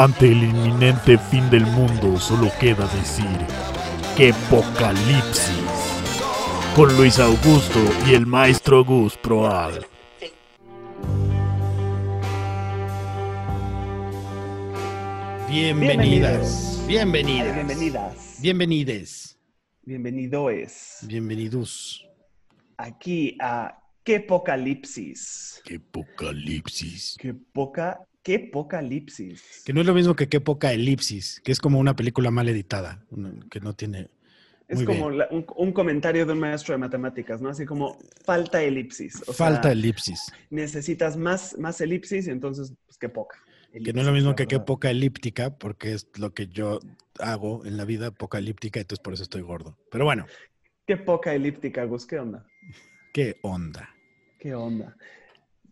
Ante el inminente fin del mundo solo queda decir que apocalipsis. Con Luis Augusto y el maestro Gus Proal. Bienvenidas. Bienvenidas. Bienvenidas. Bienvenides. Bienvenidos Bienvenidos. aquí a Qué Apocalipsis. ¡Qué apocalipsis! Qué poca, qué apocalipsis. Que no es lo mismo que qué poca elipsis, que es como una película mal editada, que no tiene... Es como la- un, un comentario de un maestro de matemáticas, ¿no? Así como falta elipsis. O falta sea, elipsis. necesitas más, más elipsis y entonces, pues qué poca. Que no es lo mismo que qué poca poca elíptica, porque es lo que yo hago en la vida, poca elíptica, entonces por eso estoy gordo. Pero bueno, Qué poca elíptica, Gus. ¿Qué onda? ¿qué onda? ¿Qué onda?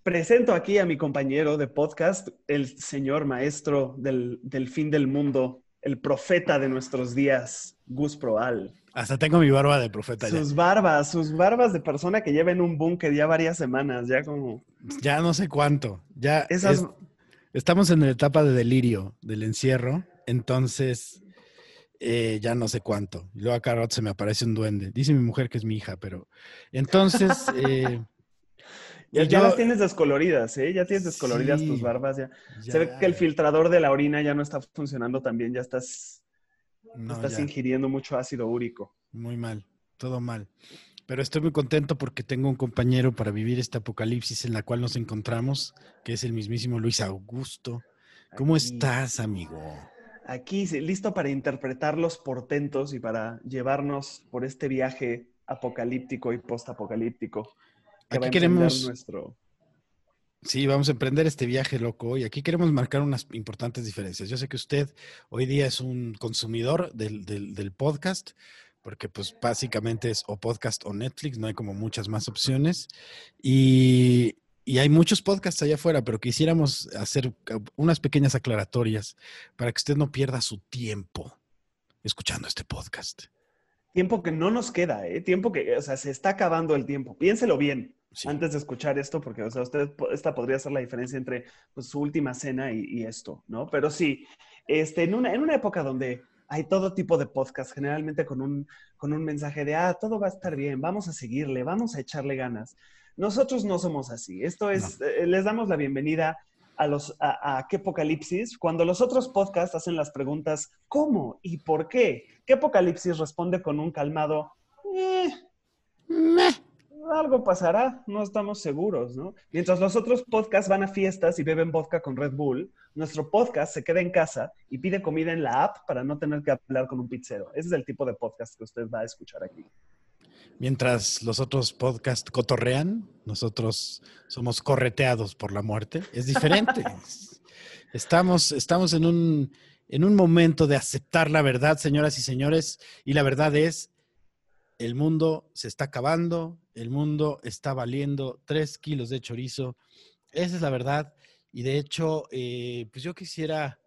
Presento aquí a mi compañero de podcast, el señor maestro del, del fin del mundo, el profeta de nuestros días, Gus Proal. Hasta tengo mi barba de profeta ya. Sus barbas, sus barbas de persona que lleva en un búnker ya varias semanas, ya como... Ya no sé cuánto. Ya Esas... es- estamos en la etapa de delirio del encierro, entonces eh, ya no sé cuánto. Luego a cada rato se me aparece un duende. Dice mi mujer que es mi hija, pero entonces eh, Ya, ya yo- las tienes descoloridas, ¿eh? Ya tienes descoloridas Sí, tus barbas. Ya. ya- Se ve que el filtrador de la orina ya no está funcionando también, ya estás, no, estás ya, ingiriendo mucho ácido úrico. muy mal, todo mal. Pero estoy muy contento porque tengo un compañero para vivir este apocalipsis en la cual nos encontramos, que es el mismísimo Luis Augusto. ¿Cómo Aquí- estás, amigo? Aquí, listo para interpretar los portentos y para llevarnos por este viaje apocalíptico y postapocalíptico. Que Aquí queremos- Nuestro... Sí, vamos a emprender este viaje loco y aquí queremos marcar unas importantes diferencias. Yo sé que usted hoy día es un consumidor del, del- del podcast, porque pues básicamente es o podcast o Netflix, no hay como muchas más opciones. Y, y hay muchos podcasts allá afuera, pero quisiéramos hacer unas pequeñas aclaratorias para que usted no pierda su tiempo escuchando este podcast. Tiempo que no nos queda, ¿eh? Tiempo que, o sea, se está acabando el tiempo. Piénselo bien. Sí. antes de escuchar esto, porque, o sea, usted, esta podría ser la diferencia entre pues, su última cena y, y esto, ¿no? Pero sí, este, en, una, en una época donde hay todo tipo de podcast, generalmente con un, con un mensaje de, ah, todo va a estar bien, vamos a seguirle, vamos a echarle ganas. Nosotros no somos así. Esto es, eh, les damos la bienvenida a los a, a qué apocalipsis cuando los otros podcasts hacen las preguntas ¿cómo y por qué? ¿Qué apocalipsis responde con un calmado "Eh, algo pasará, no estamos seguros, ¿no? Mientras los otros podcasts van a fiestas y beben vodka con Red Bull, nuestro podcast se queda en casa y pide comida en la app para no tener que hablar con un pizzero. Ese es el tipo de podcast que usted va a escuchar aquí. Mientras los otros podcasts cotorrean, nosotros somos correteados por la muerte. Es diferente. estamos, estamos en un, en un momento de aceptar la verdad, señoras y señores, y la verdad es, el mundo se está acabando, el mundo está valiendo tres kilos de chorizo. Esa es la verdad. Y de hecho, eh, pues yo quisiera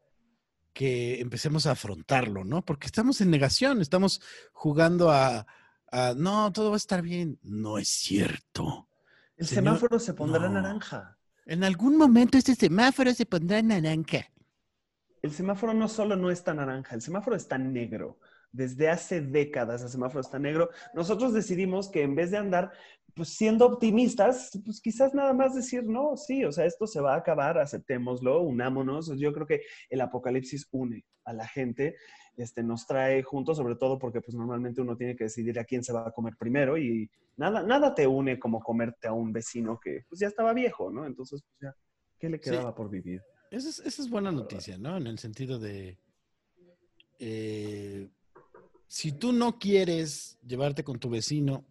que empecemos a afrontarlo, ¿no? Porque estamos en negación, estamos jugando a, a, no, todo va a estar bien. No es cierto. El Señor- semáforo se pondrá no. naranja. En algún momento este semáforo se pondrá naranja. El semáforo no solo no está naranja, el semáforo está negro. Desde hace décadas el semáforo está negro. Nosotros decidimos que en vez de andar pues, siendo optimistas, pues quizás nada más decir, no, sí, o sea, esto se va a acabar, aceptémoslo, unámonos. Yo creo que el apocalipsis une a la gente, este, nos trae juntos, sobre todo porque pues normalmente uno tiene que decidir a quién se va a comer primero y nada, nada te une como comerte a un vecino que pues ya estaba viejo, ¿no? Entonces, pues ya, ¿qué le Sí. quedaba por vivir? Esa es, esa es buena noticia, ¿no? En el sentido de, eh, si tú no quieres llevarte con tu vecino,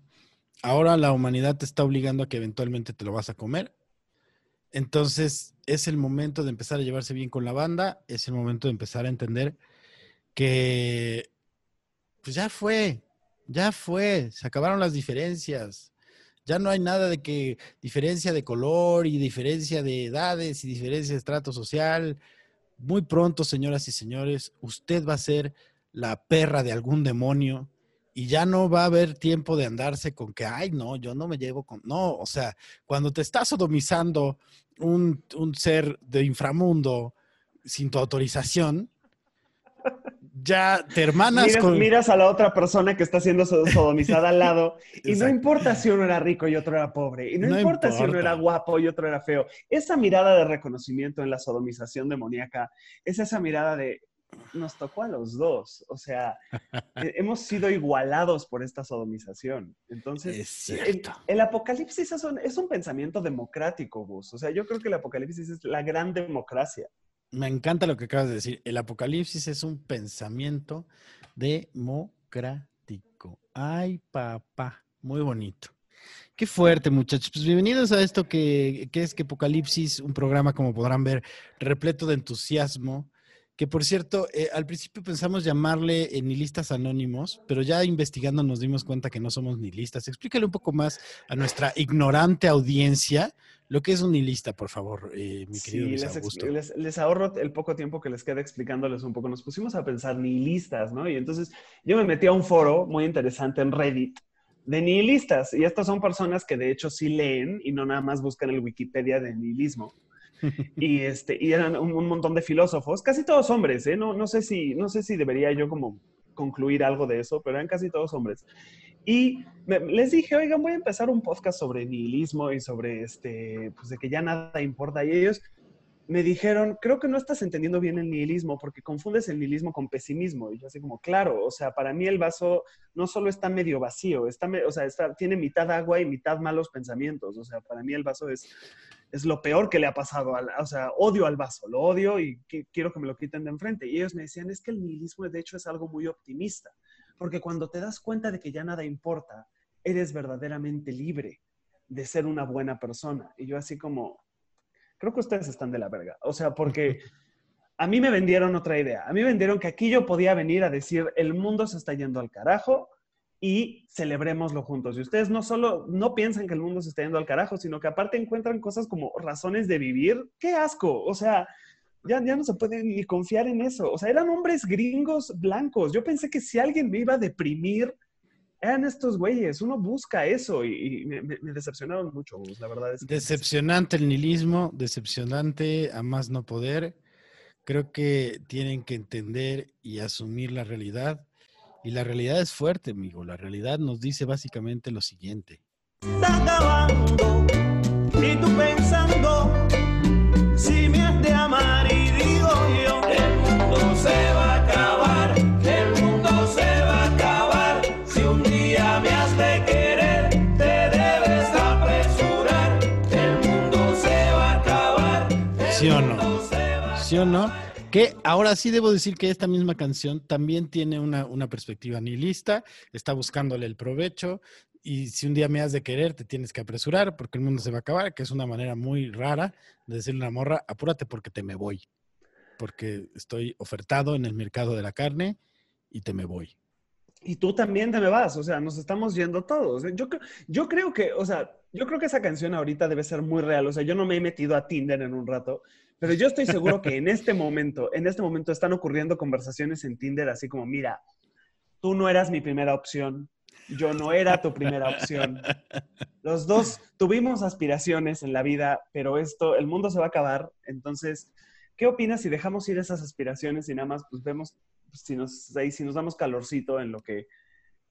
ahora la humanidad te está obligando a que eventualmente te lo vas a comer. Entonces es el momento de empezar a llevarse bien con la banda, es el momento de empezar a entender que, pues ya fue, ya fue, se acabaron las diferencias. Ya no hay nada de que diferencia de color y diferencia de edades y diferencia de estrato social. Muy pronto, señoras y señores, usted va a ser la perra de algún demonio y ya no va a haber tiempo de andarse con que, ay, no, yo no me llevo con... No, o sea, cuando te está sodomizando un, un ser de inframundo sin tu autorización, ya te hermanas Miras, con... miras a la otra persona que está siendo so- sodomizada al lado y no importa si uno era rico y otro era pobre, y no, No importa, si uno importa. era guapo y otro era feo. Esa mirada de reconocimiento en la sodomización demoníaca es esa mirada de nos tocó a los dos, o sea, hemos sido igualados por esta sodomización. Entonces, Es el, apocalipsis es un, es un pensamiento democrático, Gus. O sea, yo creo que el apocalipsis es la gran democracia. Me encanta lo que acabas de decir. El apocalipsis es un pensamiento democrático. Ay, papá, muy bonito. Qué fuerte, muchachos. Pues bienvenidos a esto que, que es que Apocalipsis, un programa, como podrán ver, repleto de entusiasmo. Que por cierto, eh, al principio pensamos llamarle eh, nihilistas anónimos, pero ya investigando nos dimos cuenta que no somos nihilistas. Explícale un poco más a nuestra ignorante audiencia lo que es un nihilista, por favor, eh, mi querido Sí, Luis les, les- les ahorro el poco tiempo que les queda explicándoles un poco. Nos pusimos a pensar nihilistas, ¿no? Y entonces yo me metí a un foro muy interesante en Reddit de nihilistas. Y estas son personas que de hecho sí leen y no nada más buscan el Wikipedia de nihilismo. Y, este, y eran un, montón de filósofos, casi todos hombres, ¿eh? No, no, sé si, no sé si debería yo como concluir algo de eso, pero eran casi todos hombres. Y les dije, oigan, voy a empezar un podcast sobre nihilismo y sobre, este, pues de que ya nada importa. Y ellos me dijeron, creo que no estás entendiendo bien el nihilismo porque confundes el nihilismo con pesimismo. Y yo así como, claro, o sea, para mí el vaso no solo está medio vacío, está, o sea, está, tiene mitad agua y mitad malos pensamientos. O sea, para mí el vaso es, es lo peor que le ha pasado, al, o sea, odio al vaso, lo odio y qui- quiero que me lo quiten de enfrente. Y ellos me decían, es que el nihilismo de hecho es algo muy optimista, porque cuando te das cuenta de que ya nada importa, eres verdaderamente libre de ser una buena persona. Y yo así como, creo que ustedes están de la verga. O sea, porque a mí me vendieron otra idea. A mí me vendieron que aquí yo podía venir a decir, el mundo se está yendo al carajo y celebrémoslo juntos. Y ustedes no solo no piensan que el mundo se está yendo al carajo, sino que aparte encuentran cosas como razones de vivir. ¡Qué asco! O sea, ya, ya no se puede ni confiar en eso. O sea, eran hombres gringos blancos. Yo pensé que si alguien me iba a deprimir, eran estos güeyes. Uno busca eso y, me, decepcionaron mucho. La verdad es que... Decepcionante el nihilismo, decepcionante a más no poder. Creo que tienen que entender y asumir la realidad. Y la realidad es fuerte, amigo. La realidad nos dice básicamente lo siguiente. está acabando y tú pensando si me has de amar y digo yo el mundo se va a acabar el mundo se va a acabar si un día me has de querer te debes apresurar el mundo se va a acabar el ¿Sí o no? mundo se va a ¿Sí o no? Que ahora sí debo decir que esta misma canción también tiene una, una perspectiva nihilista, está buscándole el provecho y si un día me has de querer te tienes que apresurar porque el mundo se va a acabar, que es una manera muy rara de decirle a una morra, apúrate porque te me voy, porque estoy ofertado en el mercado de la carne y te me voy. Y tú también te me vas, o sea, nos estamos yendo todos. Yo, yo creo que, o sea, yo creo que esa canción ahorita debe ser muy real. O sea, yo no me he metido a Tinder en un rato, pero yo estoy seguro que en este momento, en este momento están ocurriendo conversaciones en Tinder así como, mira, tú no eras mi primera opción, yo no era tu primera opción. Los dos tuvimos aspiraciones en la vida, pero esto, el mundo se va a acabar. Entonces, ¿qué opinas si dejamos ir esas aspiraciones y nada más pues vemos si nos, ahí, si nos damos calorcito en lo que,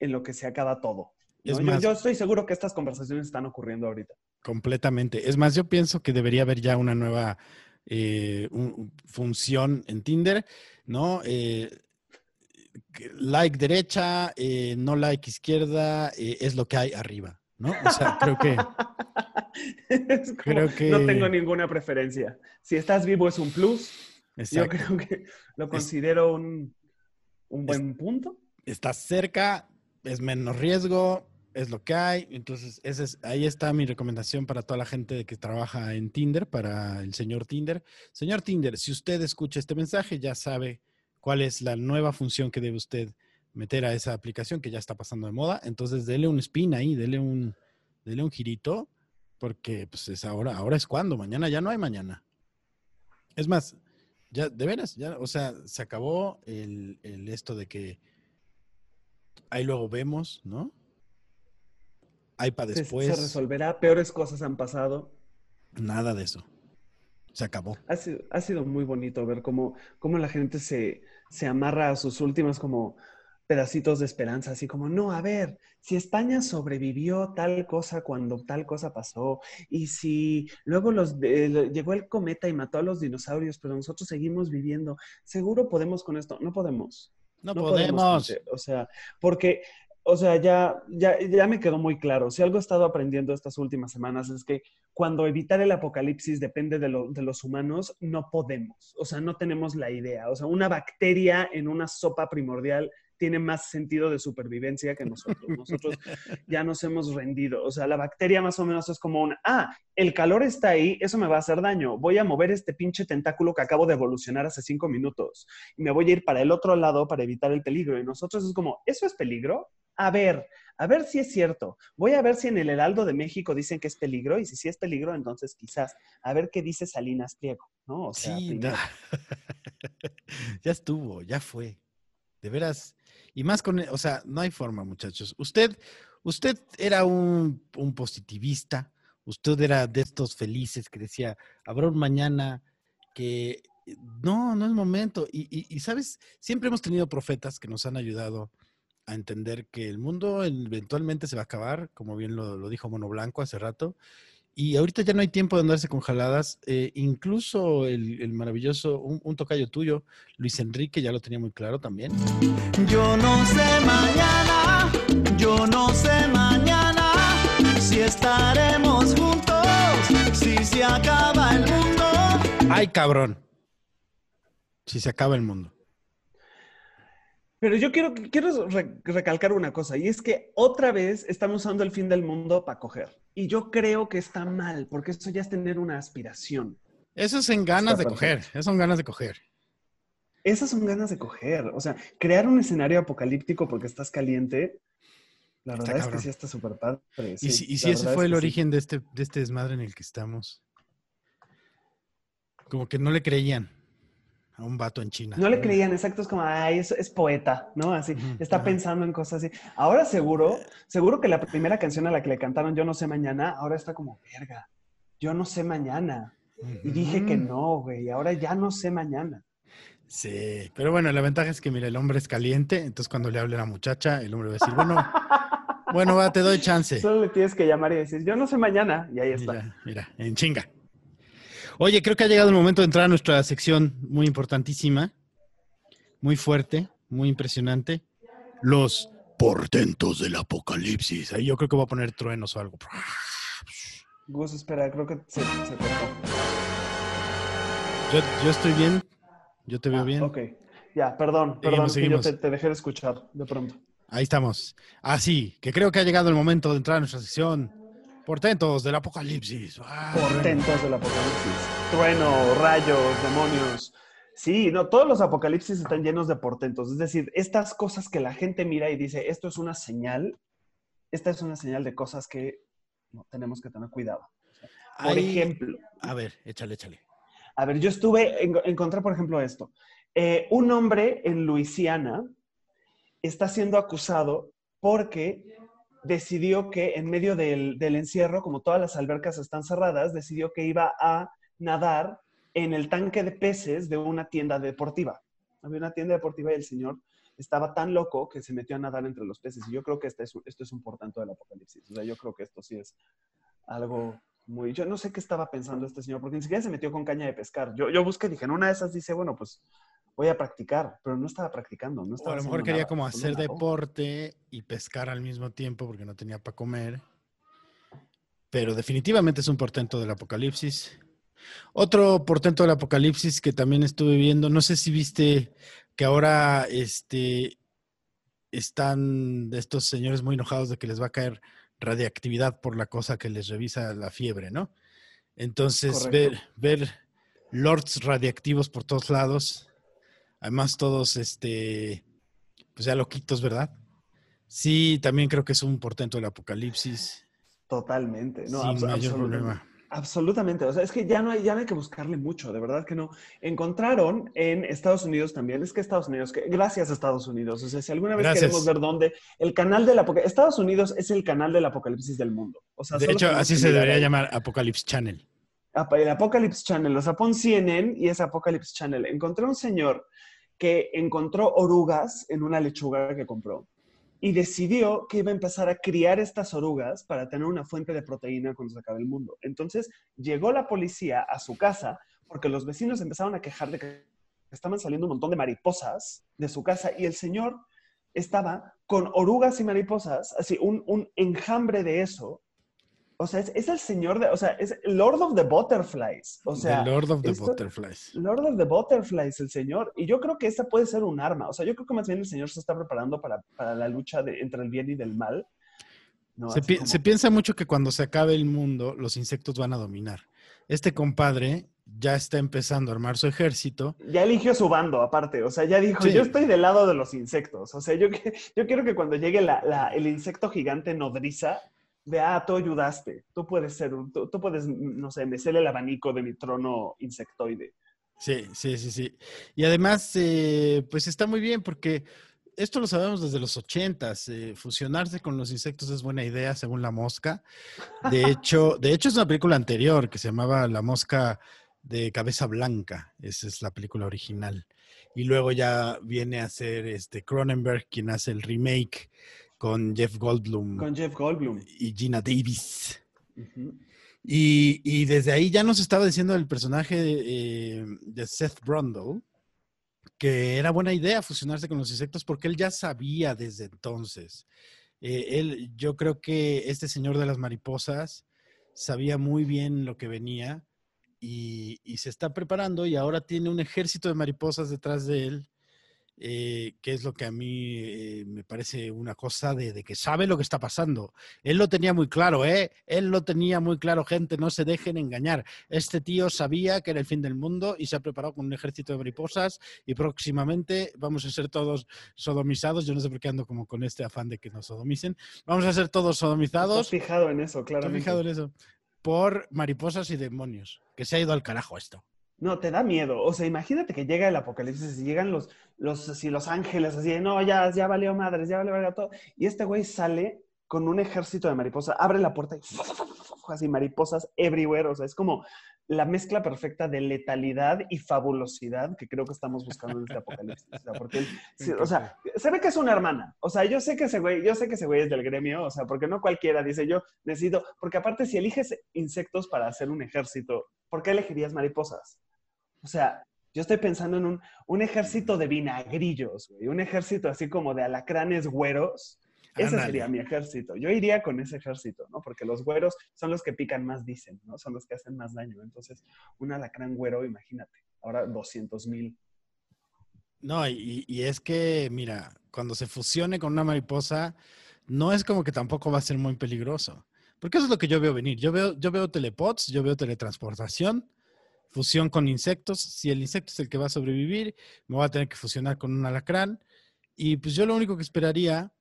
en lo que se acaba todo? ¿no? Es Yo- yo, estoy seguro que estas conversaciones están ocurriendo ahorita. Completamente. Es más, yo pienso que debería haber ya una nueva eh, un- función en Tinder, ¿no? Eh, like derecha, eh, no like izquierda, eh, es lo que hay arriba, ¿no? O sea, creo que Es como, Creo que- No tengo ninguna preferencia. Si estás vivo es un plus. Yo creo que lo considero un, un buen punto. estás cerca, es menos riesgo, es lo que hay. Entonces, ese es, ahí está mi recomendación para toda la gente que trabaja en Tinder, para el señor Tinder. Señor Tinder, si usted escucha este mensaje, ya sabe cuál es la nueva función que debe usted meter a esa aplicación que ya está pasando de moda. Entonces, dele un spin ahí, dele un, dele un girito, porque pues es ahora, ahora es cuando, mañana ya no hay mañana. Es más, ya, de veras, ya, o sea, se acabó el, el esto de que ahí luego vemos, ¿no? Ahí para después, Se resolverá. Peores cosas han pasado. nada de eso. Se acabó. Ha sido, ha sido muy bonito ver cómo, cómo la gente se, se amarra a sus últimas como pedacitos de esperanza, así como, no, a ver, si España sobrevivió tal cosa cuando tal cosa pasó, y si luego los, llegó el cometa y mató a los dinosaurios, pero nosotros seguimos viviendo, seguro podemos con esto. No podemos. No, No podemos. gente. O sea, porque, o sea, ya, ya, ya me quedó muy claro. Si algo he estado aprendiendo estas últimas semanas es que cuando evitar el apocalipsis depende de, lo- de los humanos, no podemos. O sea, no tenemos la idea. O sea, una bacteria en una sopa primordial tiene más sentido de supervivencia que nosotros. Nosotros ya nos hemos rendido. O sea, la bacteria más o menos es como un, ah, el calor está ahí, eso me va a hacer daño. Voy a mover este pinche tentáculo que acabo de evolucionar hace cinco minutos y me voy a ir para el otro lado para evitar el peligro. Y nosotros es como, ¿eso es peligro? A ver, a ver si es cierto. Voy a ver si en el Heraldo de México dicen que es peligro y si sí es peligro, entonces quizás. A ver qué dice Salinas Pliego, ¿no? O sea, Sí, no. ya estuvo, ya fue. De veras. Y más con, o sea, no hay forma, muchachos. Usted, usted era un, un positivista, usted era de estos felices que decía, habrá un mañana que no, no es momento. Y, y- y, sabes, siempre hemos tenido profetas que nos han ayudado a entender que el mundo eventualmente se va a acabar, como bien lo, lo dijo Mono Blanco hace rato. Y ahorita ya no hay tiempo de andarse con jaladas. eh, incluso el, el maravilloso, un, un tocayo tuyo, Luis Enrique, ya lo tenía muy claro también. Yo no sé mañana, yo no sé mañana si estaremos juntos, si se acaba el mundo. ¡Ay, cabrón! Si se acaba el mundo. Pero yo quiero, quiero re- recalcar una cosa, y es que otra vez estamos usando el fin del mundo para coger. Y yo creo que está mal, porque eso ya es tener una aspiración. Eso es en ganas Está de coger. Eso son ganas de coger. Esas son ganas de coger. O sea, crear un escenario apocalíptico porque estás caliente, la Está verdad es que sí está súper padre. y si, y si ese fue es el sí. origen de, este, de este desmadre en el que estamos. Como que no le creían a un vato en China. No le creían, exacto, es como, ay, es, es poeta, ¿no? Así, está ajá. pensando en cosas así. Ahora seguro, seguro que la primera canción a la que le cantaron Yo no sé mañana, ahora está como, verga, yo no sé mañana. Y dije que no, güey, ahora ya no sé mañana. Sí, pero bueno, la ventaja es que, mira, el hombre es caliente, entonces cuando le hable a la muchacha, el hombre va a decir, bueno, bueno, va, te doy chance. Solo le tienes que llamar y decir, yo no sé mañana, y ahí está. Mira, mira, en chinga. Oye, creo que ha llegado el momento de entrar a nuestra sección muy importantísima, muy fuerte, muy impresionante. Los portentos del apocalipsis. Ahí yo creo que voy a poner truenos o algo. Gus, espera, creo que se, se cortó. Yo, yo estoy bien, yo te veo Ah, bien. Ok, ya, perdón, Seguimos, perdón, que seguimos. yo te, te dejé de escuchar de pronto. Ahí estamos. Así, que creo que ha llegado el momento de entrar a nuestra sección. Portentos del apocalipsis. Portentos del apocalipsis. Trueno, rayos, demonios. Sí, no, todos los apocalipsis están llenos de portentos. Es decir, estas cosas que la gente mira y dice, esto es una señal, esta es una señal de cosas que no, tenemos que tener cuidado. Por ejemplo, A ver, échale, échale. a ver, yo estuve, en- encontré por ejemplo esto. Eh, un hombre en Luisiana está siendo acusado porque decidió que en medio del, del encierro, como todas las albercas están cerradas, decidió que iba a nadar en el tanque de peces de una tienda deportiva. Había una tienda deportiva y el señor estaba tan loco que se metió a nadar entre los peces. Y yo creo que este es, esto es un portento del apocalipsis. O sea, yo creo que esto sí es algo muy... Yo no sé qué estaba pensando este señor, porque ni siquiera se metió con caña de pescar. Yo, yo busqué, dije, en una de esas dice, bueno, pues voy a practicar, pero no estaba practicando. No O estaba a lo mejor quería nada, como solo hacer deporte y pescar al mismo tiempo porque no tenía para comer. Pero definitivamente es un portento del apocalipsis. Otro portento del apocalipsis que también estuve viendo, no sé si viste que ahora este, están estos señores muy enojados de que les va a caer radiactividad por la cosa que les revisa la fiebre, ¿no? Entonces, ver, ver lords radiactivos por todos lados, además todos, este, pues ya loquitos, ¿verdad? Sí, también creo que es un portento del apocalipsis. Totalmente. No, sin abs- mayor absolutamente. problema. Absolutamente. O sea, es que ya no, hay, ya no hay que buscarle mucho, de verdad que no. Encontraron en Estados Unidos también, es que Estados Unidos, que, gracias a Estados Unidos. O sea, si alguna vez Gracias. queremos ver dónde, el canal del apocalipsis, Estados Unidos es el canal del apocalipsis del mundo. O sea, De hecho, así se debería ahí. llamar Apocalypse Channel. El Apocalypse Channel, o sea, pon CNN y es Apocalypse Channel. Encontré un señor que encontró orugas en una lechuga que compró y decidió que iba a empezar a criar estas orugas para tener una fuente de proteína cuando se acabe el mundo. Entonces llegó la policía a su casa porque los vecinos empezaron a quejar de que estaban saliendo un montón de mariposas de su casa y el señor estaba con orugas y mariposas, así, un enjambre de eso. O sea, es, es el señor de, o sea, es Lord of the Butterflies. O sea, The Lord of the esto- Butterflies. Lord of the Butterflies, el señor. Y yo creo que esa puede ser un arma. O sea, yo creo que más bien el señor se está preparando para, para la lucha de, entre el bien y del mal. ¿no? Se, Así pi- como- se piensa mucho que cuando se acabe el mundo, los insectos van a dominar. Este compadre ya está empezando a armar su ejército. Ya eligió su bando, aparte. O sea, ya dijo, Sí. yo estoy del lado de los insectos. O sea, yo, yo quiero que cuando llegue la- la- el insecto gigante nodriza, vea, ah, tú ayudaste. Tú puedes ser, tú, tú puedes, no sé, mecerle el abanico de mi trono insectoide. Sí, sí, sí, sí. Y además, eh, pues está muy bien porque esto lo sabemos desde los ochentas. eh, fusionarse con los insectos es buena idea, según la mosca. De hecho, de hecho es una película anterior que se llamaba La mosca de cabeza blanca. Esa es la película original. Y luego ya viene a ser este Cronenberg quien hace el remake con Jeff Goldblum Con Jeff Goldblum. y Gina Davis. Y, y desde ahí ya nos estaba diciendo el personaje de, eh, de Seth Brundle que era buena idea fusionarse con los insectos porque él ya sabía desde entonces. Eh, él, yo creo que este señor de las mariposas sabía muy bien lo que venía y, y se está preparando y ahora tiene un ejército de mariposas detrás de él, eh, que es lo que a mí eh, me parece una cosa de, de que sabe lo que está pasando. Él lo tenía muy claro, ¿eh? Él lo tenía muy claro, gente, no se dejen engañar. Este tío sabía que era el fin del mundo y se ha preparado con un ejército de mariposas y próximamente vamos a ser todos sodomizados. Yo no sé por qué ando como con este afán de que nos sodomicen. Vamos a ser todos sodomizados. fijado en eso, ¿Te has claramente. fijado en eso? Por mariposas y demonios. Que se ha ido al carajo esto. No, te da miedo. O sea, imagínate que llega el apocalipsis y llegan los, los, así, los ángeles así de, no, ya, ya valió madres, ya valió todo. Y este güey sale con un ejército de mariposas, abre la puerta y así mariposas everywhere. O sea, es como la mezcla perfecta de letalidad y fabulosidad que creo que estamos buscando en este apocalipsis. O sea, porque él, o sea, se ve que es una hermana. O sea, yo sé que ese güey, yo sé que ese güey es del gremio, o sea, porque no cualquiera dice yo necesito, porque aparte si eliges insectos para hacer un ejército, ¿por qué elegirías mariposas? O sea, yo estoy pensando en un, un ejército de vinagrillos, güey, un ejército así como de alacranes güeros. Ese sería mi ejército. Yo iría con ese ejército, ¿no? Porque los güeros son los que pican más, dicen, ¿no? Son los que hacen más daño. Entonces, un alacrán güero, imagínate. Ahora 200 mil. No, y, y es que, mira, cuando se fusione con una mariposa, no es como que tampoco va a ser muy peligroso. Porque eso es lo que yo veo venir. Yo veo, yo veo telepods, yo veo teletransportación, fusión con insectos. Si el insecto es el que va a sobrevivir, me voy a tener que fusionar con un alacrán. Y pues yo lo único que esperaría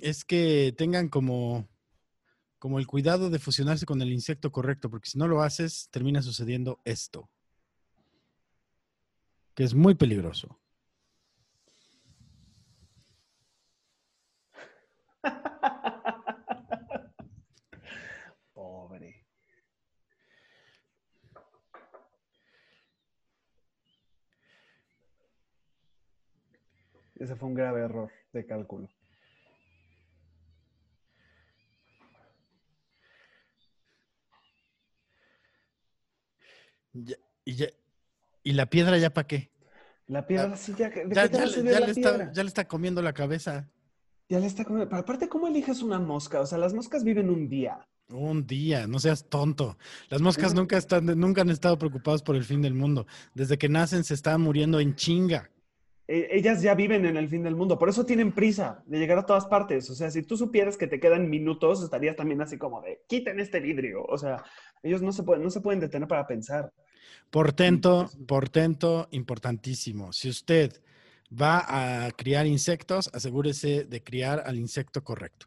es que tengan como, como el cuidado de fusionarse con el insecto correcto, porque si no lo haces, termina sucediendo esto, que es muy peligroso. Pobre. Ese fue un grave error de cálculo. Ya- y, ya- ¿y la piedra ya para qué? La piedra, sí, ya, ¿de Ya, qué te ya va a le- servir ya la le piedra? está, ya le está comiendo la cabeza. Ya le está comiendo. Pero aparte, ¿cómo eliges una mosca? O sea, las moscas viven un día. Un día, no seas tonto. Las moscas nunca, están, nunca han estado preocupadas por el fin del mundo. Desde que nacen se están muriendo en chinga. E- ellas ya viven en el fin del mundo. Por eso tienen prisa de llegar a todas partes. O sea, si tú supieras que te quedan minutos, estarías también así como de, quiten este vidrio. O sea, ellos no se pueden, no se pueden detener para pensar. Portento, portento importantísimo. Si usted va a criar insectos, asegúrese de criar al insecto correcto.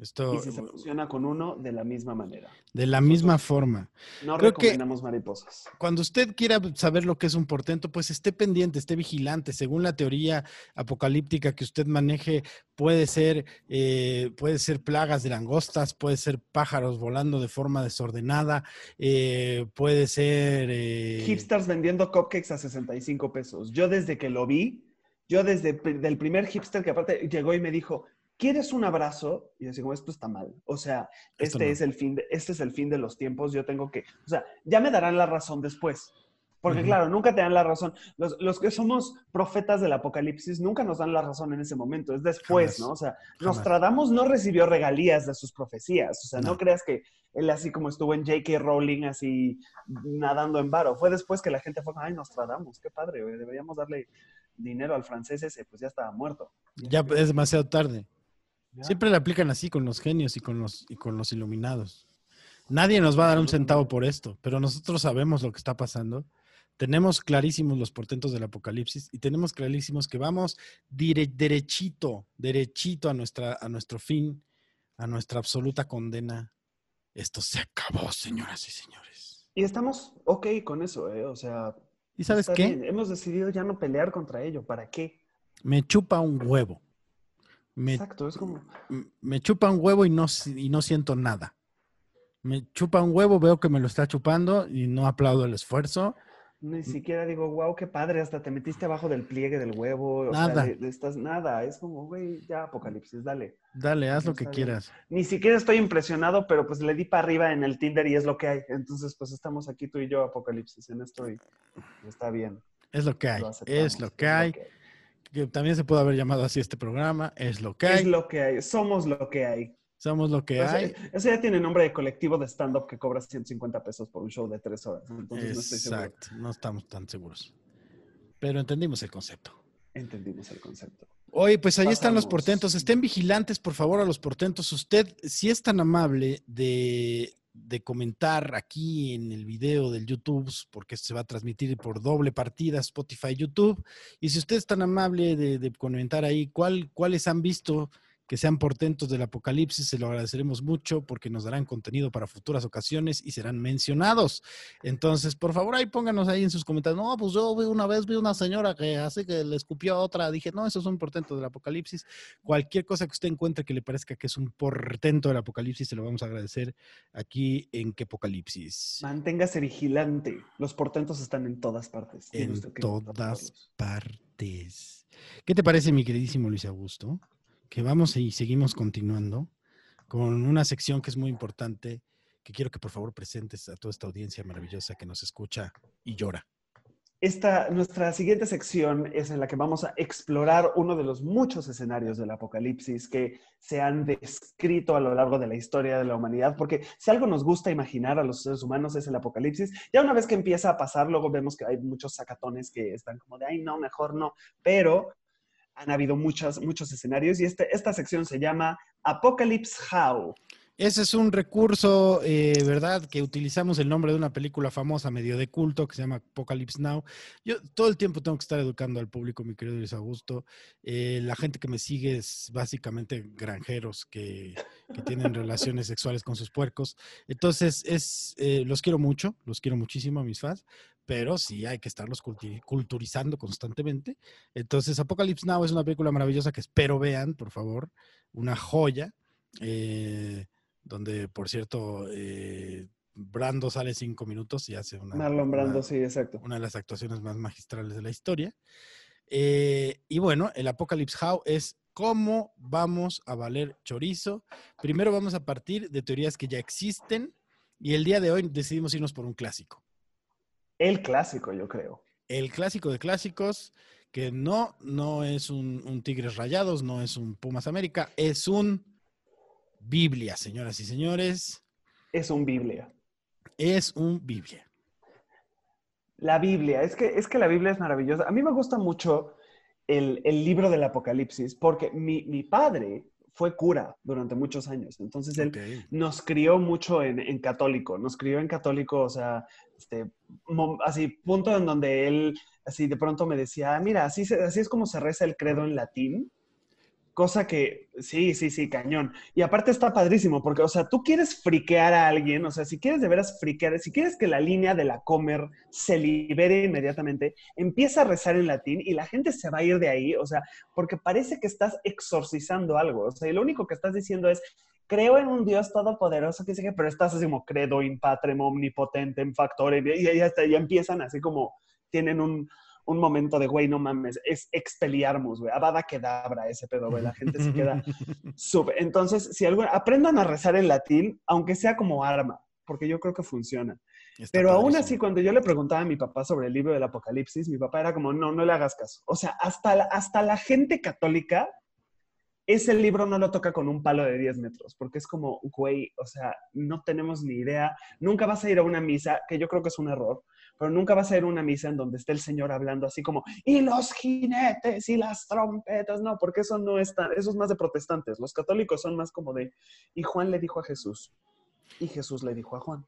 Esto, Y si se fusiona con uno, de la misma manera. de la misma forma. No Creo que- recomendamos mariposas. Cuando usted quiera saber lo que es un portento, pues esté pendiente, esté vigilante. Según la teoría apocalíptica que usted maneje, puede ser, eh, puede ser plagas de langostas, puede ser pájaros volando de forma desordenada, eh, puede ser... eh, Hipsters vendiendo cupcakes a 65 pesos. Yo desde que lo vi, yo desde el primer hipster que aparte llegó y me dijo, ¿quieres un abrazo? Y yo digo, esto está mal. O sea, Esto este no. es el fin de, este es el fin de los tiempos. Yo tengo que, o sea, ya me darán la razón después. Porque claro, nunca te dan la razón. Los, los que somos profetas del apocalipsis nunca nos dan la razón en ese momento, es después, Jamás. ¿no? O sea, Jamás. Nostradamus no recibió regalías de sus profecías. O sea, no, No. creas que él así como estuvo en J.K. Rowling, así nadando en varo. Fue después que la gente fue, ay, Nostradamus, qué padre, deberíamos darle dinero al francés ese, pues ya estaba muerto. Ya es demasiado tarde. Ya. Siempre le aplican así con los genios y con los, y con los iluminados. Nadie nos va a dar un centavo por esto, pero nosotros sabemos lo que está pasando. Tenemos clarísimos los portentos del apocalipsis y tenemos clarísimos que vamos dire- derechito, derechito a, nuestra, a nuestro fin, a nuestra absoluta condena. Esto se acabó, señoras y señores. Y estamos ok con eso, ¿eh? O sea, ¿Y sabes qué? bien. Hemos decidido ya no pelear contra ello. ¿Para qué? Me chupa un huevo. Me Exacto, es como... me chupa un huevo y no, y no siento nada. Me chupa un huevo, veo que me lo está chupando y no aplaudo el esfuerzo. Ni siquiera digo, wow, qué padre, hasta te metiste abajo del pliegue del huevo. O Nada. sea, estas, nada. Es como, güey, ya apocalipsis, dale. Dale, haz lo que quieras. Ni siquiera estoy impresionado, pero pues le di para arriba en el Tinder y es lo que hay. Entonces, pues estamos aquí tú y yo, apocalipsis, en esto y está bien. Es lo que hay. lo Es lo que hay. Que también se puede haber llamado así este programa. Es lo que Es hay. lo que hay. Somos lo que hay. Somos lo que hay. Eso ya tiene nombre de colectivo de stand-up que cobra 150 pesos por un show de tres horas. Entonces no estoy. Exacto. No estamos tan seguros. Pero entendimos el concepto. Entendimos el concepto. Oye, pues ahí están los portentos. Estén vigilantes, por favor, a los portentos. Usted, si es tan amable de, de comentar aquí en el video del YouTube, porque se va a transmitir por doble partida, Spotify, YouTube. Y si usted es tan amable de, de comentar ahí cuál, cuáles han visto que sean portentos del apocalipsis, se lo agradeceremos mucho porque nos darán contenido para futuras ocasiones y serán mencionados. Entonces, por favor, ahí pónganos ahí en sus comentarios. No, pues yo vi una vez vi una señora que así que le escupió a otra. Dije, no, eso es un portento del apocalipsis. Cualquier cosa que usted encuentre que le parezca que es un portento del apocalipsis, se lo vamos a agradecer aquí en que apocalipsis. Manténgase vigilante. Los portentos están en todas partes. En todas partes. ¿Qué te parece, mi queridísimo Luis Augusto? Que vamos y seguimos continuando con una sección que es muy importante, que quiero que por favor presentes a toda esta audiencia maravillosa que nos escucha y llora. Esta, nuestra siguiente sección es en la que vamos a explorar uno de los muchos escenarios del apocalipsis que se han descrito a lo largo de la historia de la humanidad, porque si algo nos gusta imaginar a los seres humanos es el apocalipsis, ya una vez que empieza a pasar, luego vemos que hay muchos sacatones que están como de, ay, no, mejor no, pero han habido muchos, muchos escenarios y este, esta sección se llama Apocalypse How. Ese es un recurso, eh, ¿verdad? Que utilizamos el nombre de una película famosa, medio de culto, que se llama Apocalypse Now. Yo todo el tiempo tengo que estar educando al público, mi querido Luis Augusto. Eh, la gente que me sigue es básicamente granjeros que, tienen relaciones sexuales con sus puercos. Entonces, es, eh, los quiero mucho, los quiero muchísimo a mis fans, pero sí hay que estarlos culturizando constantemente. Entonces, Apocalypse Now es una película maravillosa que espero vean, por favor, una joya. Donde, por cierto, eh, Brando sale cinco minutos y hace una, Marlon Brando, una- sí, exacto. una de las actuaciones más magistrales de la historia. Eh, y bueno, el Apocalypse How es cómo vamos a valer chorizo. Primero vamos a partir de teorías que ya existen y el día de hoy decidimos irnos por un clásico. El clásico, yo creo. El clásico de clásicos, que no, no es un, un Tigres Rayados, no es un Pumas América, es un Biblia, señoras y señores. Es un Biblia. Es un Biblia. La Biblia, es que, es que la Biblia es maravillosa. A mí me gusta mucho el, el libro del Apocalipsis porque mi, mi padre fue cura durante muchos años. Entonces él nos crió mucho en, en católico, nos crió en católico, o sea, este, así, punto en donde él, así de pronto me decía, "Ah, mira, así, así es como se reza el credo en latín. Cosa que, sí, sí, sí, cañón. Y aparte está padrísimo, porque, o sea, tú quieres friquear a alguien, o sea, si quieres de veras friquear, si quieres que la línea de la comer se libere inmediatamente, empieza a rezar en latín y la gente se va a ir de ahí, o sea, porque parece que estás exorcizando algo, o sea, y lo único que estás diciendo es, creo en un Dios todopoderoso, que sigue, pero estás así como credo in patrem omnipotentem factore, y ya, ya, ya empiezan así como, tienen un, un momento de, güey, no mames, es expeliarmus, güey, abada kedabra ese pedo, güey, la gente se queda súper. Entonces, si algo, aprendan a rezar en latín, aunque sea como arma, porque yo creo que funciona. Está Pero aún así, cuando yo le preguntaba a mi papá sobre el libro del Apocalipsis, mi papá era como, no, no le hagas caso. O sea, hasta la, hasta la gente católica, ese libro no lo toca con un palo de 10 metros, porque es como, güey, o sea, no tenemos ni idea. Nunca vas a ir a una misa, que yo creo que es un error, pero nunca vas a a una misa en donde esté el Señor hablando así como, y los jinetes y las trompetas, no, porque eso no es tan, eso es más de protestantes. Los católicos son más como de, y Juan le dijo a Jesús, y Jesús le dijo a Juan.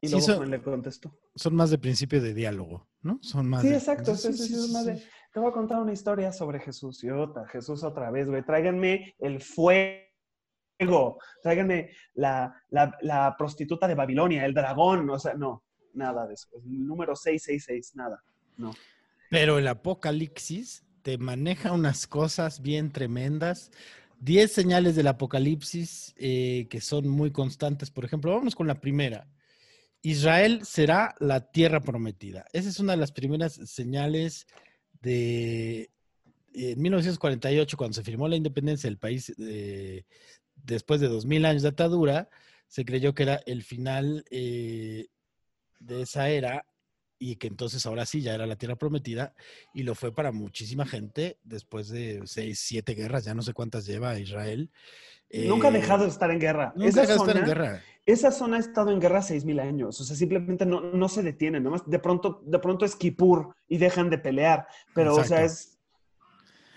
Y Sí, luego Juan le contestó. Son más de principio de diálogo, ¿no? Son más Sí, de- exacto. Sí, sí, más de, te voy a contar una historia sobre Jesús. Y otra, Jesús otra vez, güey. Tráiganme el fuego. Tráiganme la, la, la prostituta de Babilonia, el dragón. O sea, no, nada de eso. El número 666, nada. No. Pero el Apocalipsis te maneja unas cosas bien tremendas. Diez señales del Apocalipsis eh, que son muy constantes. Por ejemplo, vamos con la primera. Israel será la tierra prometida. Esa es una de las primeras señales de en 1948, cuando se firmó la independencia del país, eh, después de 2000 años de atadura, se creyó que era el final eh, de esa era y que entonces ahora sí ya era la tierra prometida y lo fue para muchísima gente después de seis, siete guerras, ya no sé cuántas lleva Israel. Nunca ha Eh, dejado de estar en guerra. Nunca esa, ha dejado de estar en zona, guerra. esa zona ha estado en guerra 6.000 años. O sea, simplemente no, no se detiene. Nomás de pronto, de pronto es Kippur y dejan de pelear. Pero, o sea, es,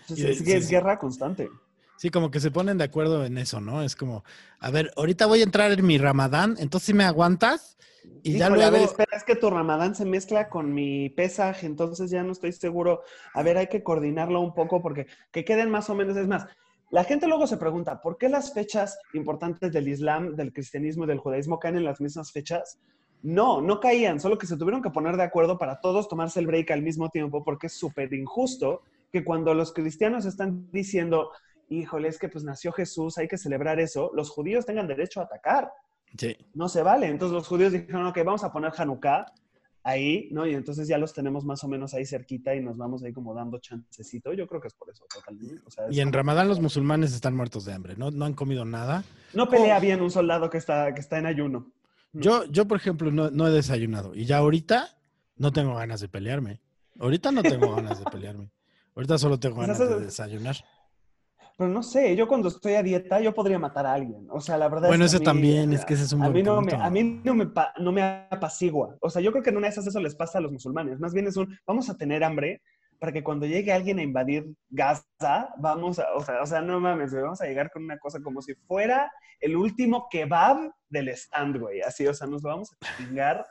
es, sí, sí. guerra constante. Sí, como que se ponen de acuerdo en eso, ¿no? Es como, a ver, ahorita voy a entrar en mi ramadán, entonces si me aguantas y ya Híjole, luego... a ver, espera, es que tu ramadán se mezcla con mi pesaje, entonces ya no estoy seguro. A ver, hay que coordinarlo un poco porque que queden más o menos. Es más, la gente luego se pregunta, ¿por qué las fechas importantes del Islam, del cristianismo y del judaísmo caen en las mismas fechas? No, no caían, solo que se tuvieron que poner de acuerdo para todos tomarse el break al mismo tiempo porque es súper injusto que cuando los cristianos están diciendo, híjole, es que pues nació Jesús, hay que celebrar eso, los judíos tengan derecho a atacar Sí. no se vale. Entonces los judíos dijeron, ok, vamos a poner Hanukkah ahí, ¿no? Y entonces ya los tenemos más o menos ahí cerquita y nos vamos ahí como dando chancecito. Yo creo que es por eso, totalmente. O sea, es Y en como- Ramadán los musulmanes están muertos de hambre, ¿no? No han comido nada. No pelea bien un soldado que está, que está en ayuno. No. Yo, yo por ejemplo, no, no he desayunado. Y ya ahorita no tengo ganas de pelearme. Ahorita no tengo ganas de pelearme. Ahorita solo tengo ganas de desayunar. Pero no sé, yo cuando estoy a dieta, yo podría matar a alguien. O sea, la verdad Bueno, es que eso a mí- también, es que ese es un a buen mí no me, punto. a mí no me, pa- no me apacigua. O sea, yo creo que en una de esas eso les pasa a los musulmanes. Más bien es un, vamos a tener hambre para que cuando llegue alguien a invadir Gaza, vamos a, o sea, o sea, no mames, vamos a llegar con una cosa como si fuera el último kebab del stand, güey. Así, o sea, nos lo vamos a chingar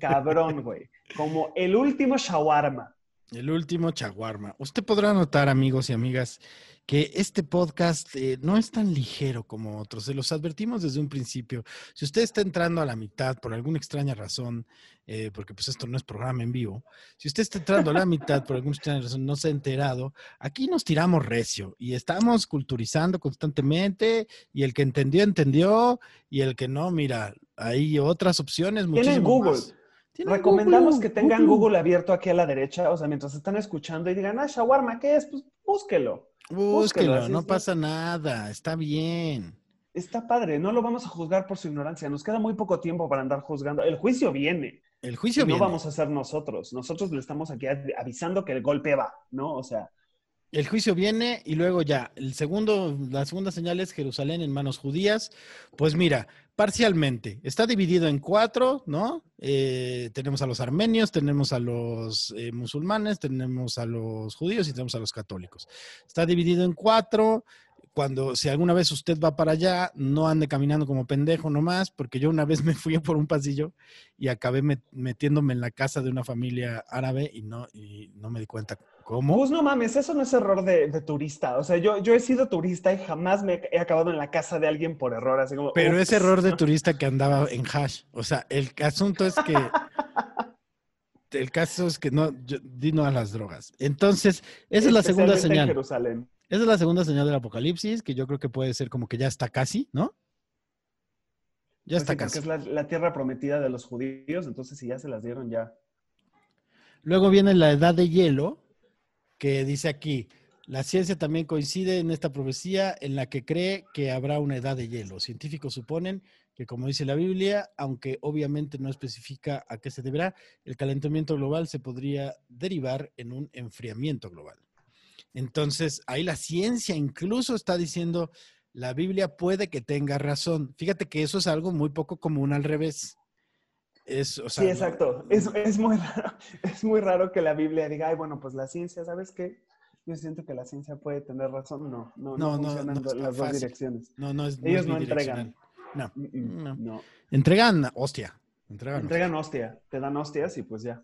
cabrón, güey. Como el último shawarma. El último chaguarma. Usted podrá notar, amigos y amigas, que este podcast eh, no es tan ligero como otros. Se los advertimos desde un principio. Si usted está entrando a la mitad por alguna extraña razón, eh, porque pues esto no es programa en vivo, si usted está entrando a la mitad por alguna extraña razón, no se ha enterado, aquí nos tiramos recio y estamos culturizando constantemente y el que entendió, entendió y el que no, mira, hay otras opciones. Tienen Google. más. Recomendamos Google, que tengan Google abierto aquí a la derecha, o sea, mientras están escuchando y digan, ah, shawarma, ¿qué es? Pues búsquelo. Búsquelo, no ¿no? pasa nada, está bien. Está padre, no lo vamos a juzgar por su ignorancia. Nos queda muy poco tiempo para andar juzgando. El juicio viene. El juicio no viene. vamos a ser nosotros. Nosotros le estamos aquí av- avisando que el golpe va, ¿no? O sea, El juicio viene y luego ya, el segundo, la segunda señal es Jerusalén en manos judías. Pues mira, parcialmente, está dividido en cuatro, ¿no? Eh, tenemos a los armenios, tenemos a los eh, musulmanes, tenemos a los judíos y tenemos a los católicos. Está dividido en cuatro, cuando, si alguna vez usted va para allá, no ande caminando como pendejo nomás, porque yo una vez me fui por un pasillo y acabé met- metiéndome en la casa de una familia árabe y no, y no me di cuenta cómo. Pues no mames, eso no es error de, de turista. O sea, yo, yo he sido turista y jamás me he acabado en la casa de alguien por error, así como. Pero es error de turista que andaba en hash. O sea, el asunto es que. El caso es que no, yo, di no a las drogas. Entonces, esa es la segunda Especialmente en señal. Jerusalén. Esa es la segunda señal del apocalipsis, que yo creo que puede ser como que ya está casi, ¿no? Ya Pues está sí, casi. es la, la tierra prometida de los judíos, entonces si ya se las dieron, ya. Luego viene la edad de hielo, que dice aquí, la ciencia también coincide en esta profecía en la que cree que habrá una edad de hielo. Científicos suponen que, como dice la Biblia, aunque obviamente no especifica a qué se deberá, el calentamiento global se podría derivar en un enfriamiento global. Entonces, ahí la ciencia incluso está diciendo, la Biblia puede que tenga razón. Fíjate que eso es algo muy poco común al revés. Es, o sea, sí, exacto. Es, es muy raro, es muy raro que la Biblia diga, ay, bueno, pues la ciencia, ¿sabes qué? Yo siento que la ciencia puede tener razón. No, no, no, No, no, funcionan no las dos direcciones. No, no es. Ellos no entregan. No. No. no. Entregan, hostia. Entregan. Entregan hostia, te dan hostias y pues ya.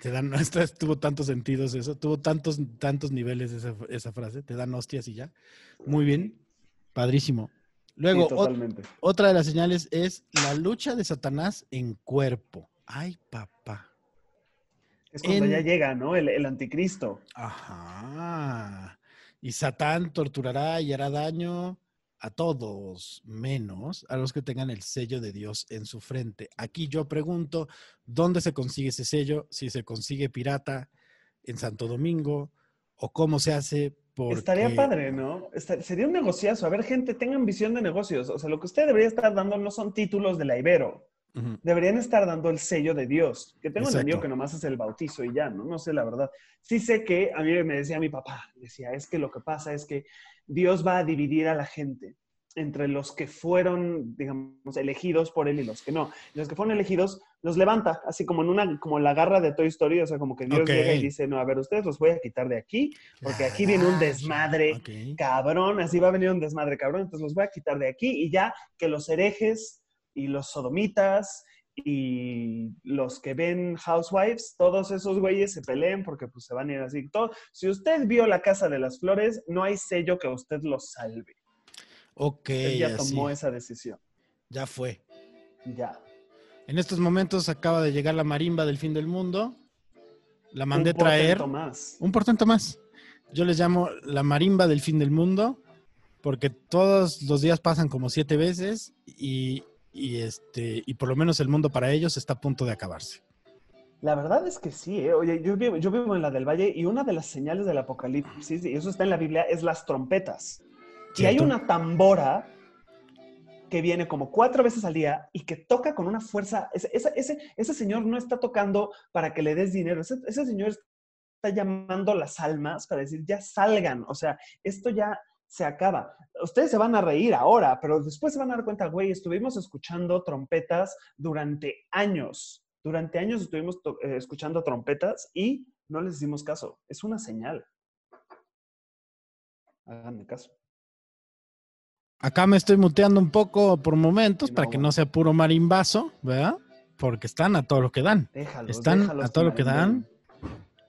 Te dan, esto es- tuvo tantos sentidos eso, tuvo tantos, tantos niveles esa, esa frase. Te dan hostias y ya. Muy bien. Padrísimo. Luego, Sí, ot- totalmente. otra de las señales es la lucha de Satanás en cuerpo. Ay, papá. Es cuando en- ya llega, ¿no? El, el anticristo. Ajá. Y Satán torturará y hará daño a todos, menos a los que tengan el sello de Dios en su frente. Aquí yo pregunto, ¿dónde se consigue ese sello? Si se consigue pirata en Santo Domingo o cómo se hace porque... Estaría padre, ¿no? Sería un negociazo. A ver, gente, tengan visión de negocios. O sea, lo que usted debería estar dando no son títulos de la Ibero. Deberían estar dando el sello de Dios, que tengo entendido que nomás es el bautizo y ya, ¿no? No sé la verdad. Sí sé que a mí me decía mi papá, decía, es que lo que pasa es que Dios va a dividir a la gente entre los que fueron, digamos, elegidos por él y los que no. Y los que fueron elegidos los levanta, así como en una, como la garra de Toy Story, o sea, como que Dios llega y dice, no, a ver, ustedes los voy a quitar de aquí, porque aquí viene un Ah, desmadre cabrón, así va a venir un desmadre cabrón, entonces los voy a quitar de aquí y ya que los herejes y los sodomitas y los que ven Housewives, todos esos güeyes se peleen porque pues se van a ir así. Todo, si usted vio La Casa de las Flores, no hay sello que usted lo salve. Ok, ya tomó esa decisión. ya fue. Ya. En estos momentos acaba de llegar la marimba del fin del mundo. La mandé Un traer. portento más. Un portento más. Yo les llamo la marimba del fin del mundo porque todos los días pasan como siete veces y, y este y por lo menos el mundo para ellos está a punto de acabarse. La verdad es que sí, ¿eh? Oye, yo vivo, yo vivo en la del Valle y una de las señales del apocalipsis, y eso está en la Biblia, es las trompetas. Y hay ¿Cierto? una tambora que viene como cuatro veces al día y que toca con una fuerza. Ese, ese, ese, ese señor no está tocando para que le des dinero, ese, ese señor está llamando las almas para decir, ya salgan, o sea, esto ya se acaba. Ustedes se van a reír ahora, pero después se van a dar cuenta, güey, estuvimos escuchando trompetas durante años. Durante años estuvimos eh, escuchando trompetas y no les hicimos caso. Es una señal. Háganme caso. Acá me estoy muteando un poco por momentos No, para que no sea puro marimbazo, ¿verdad? Porque están a todo lo que dan. Déjalos. Están déjalos a todo lo que dan.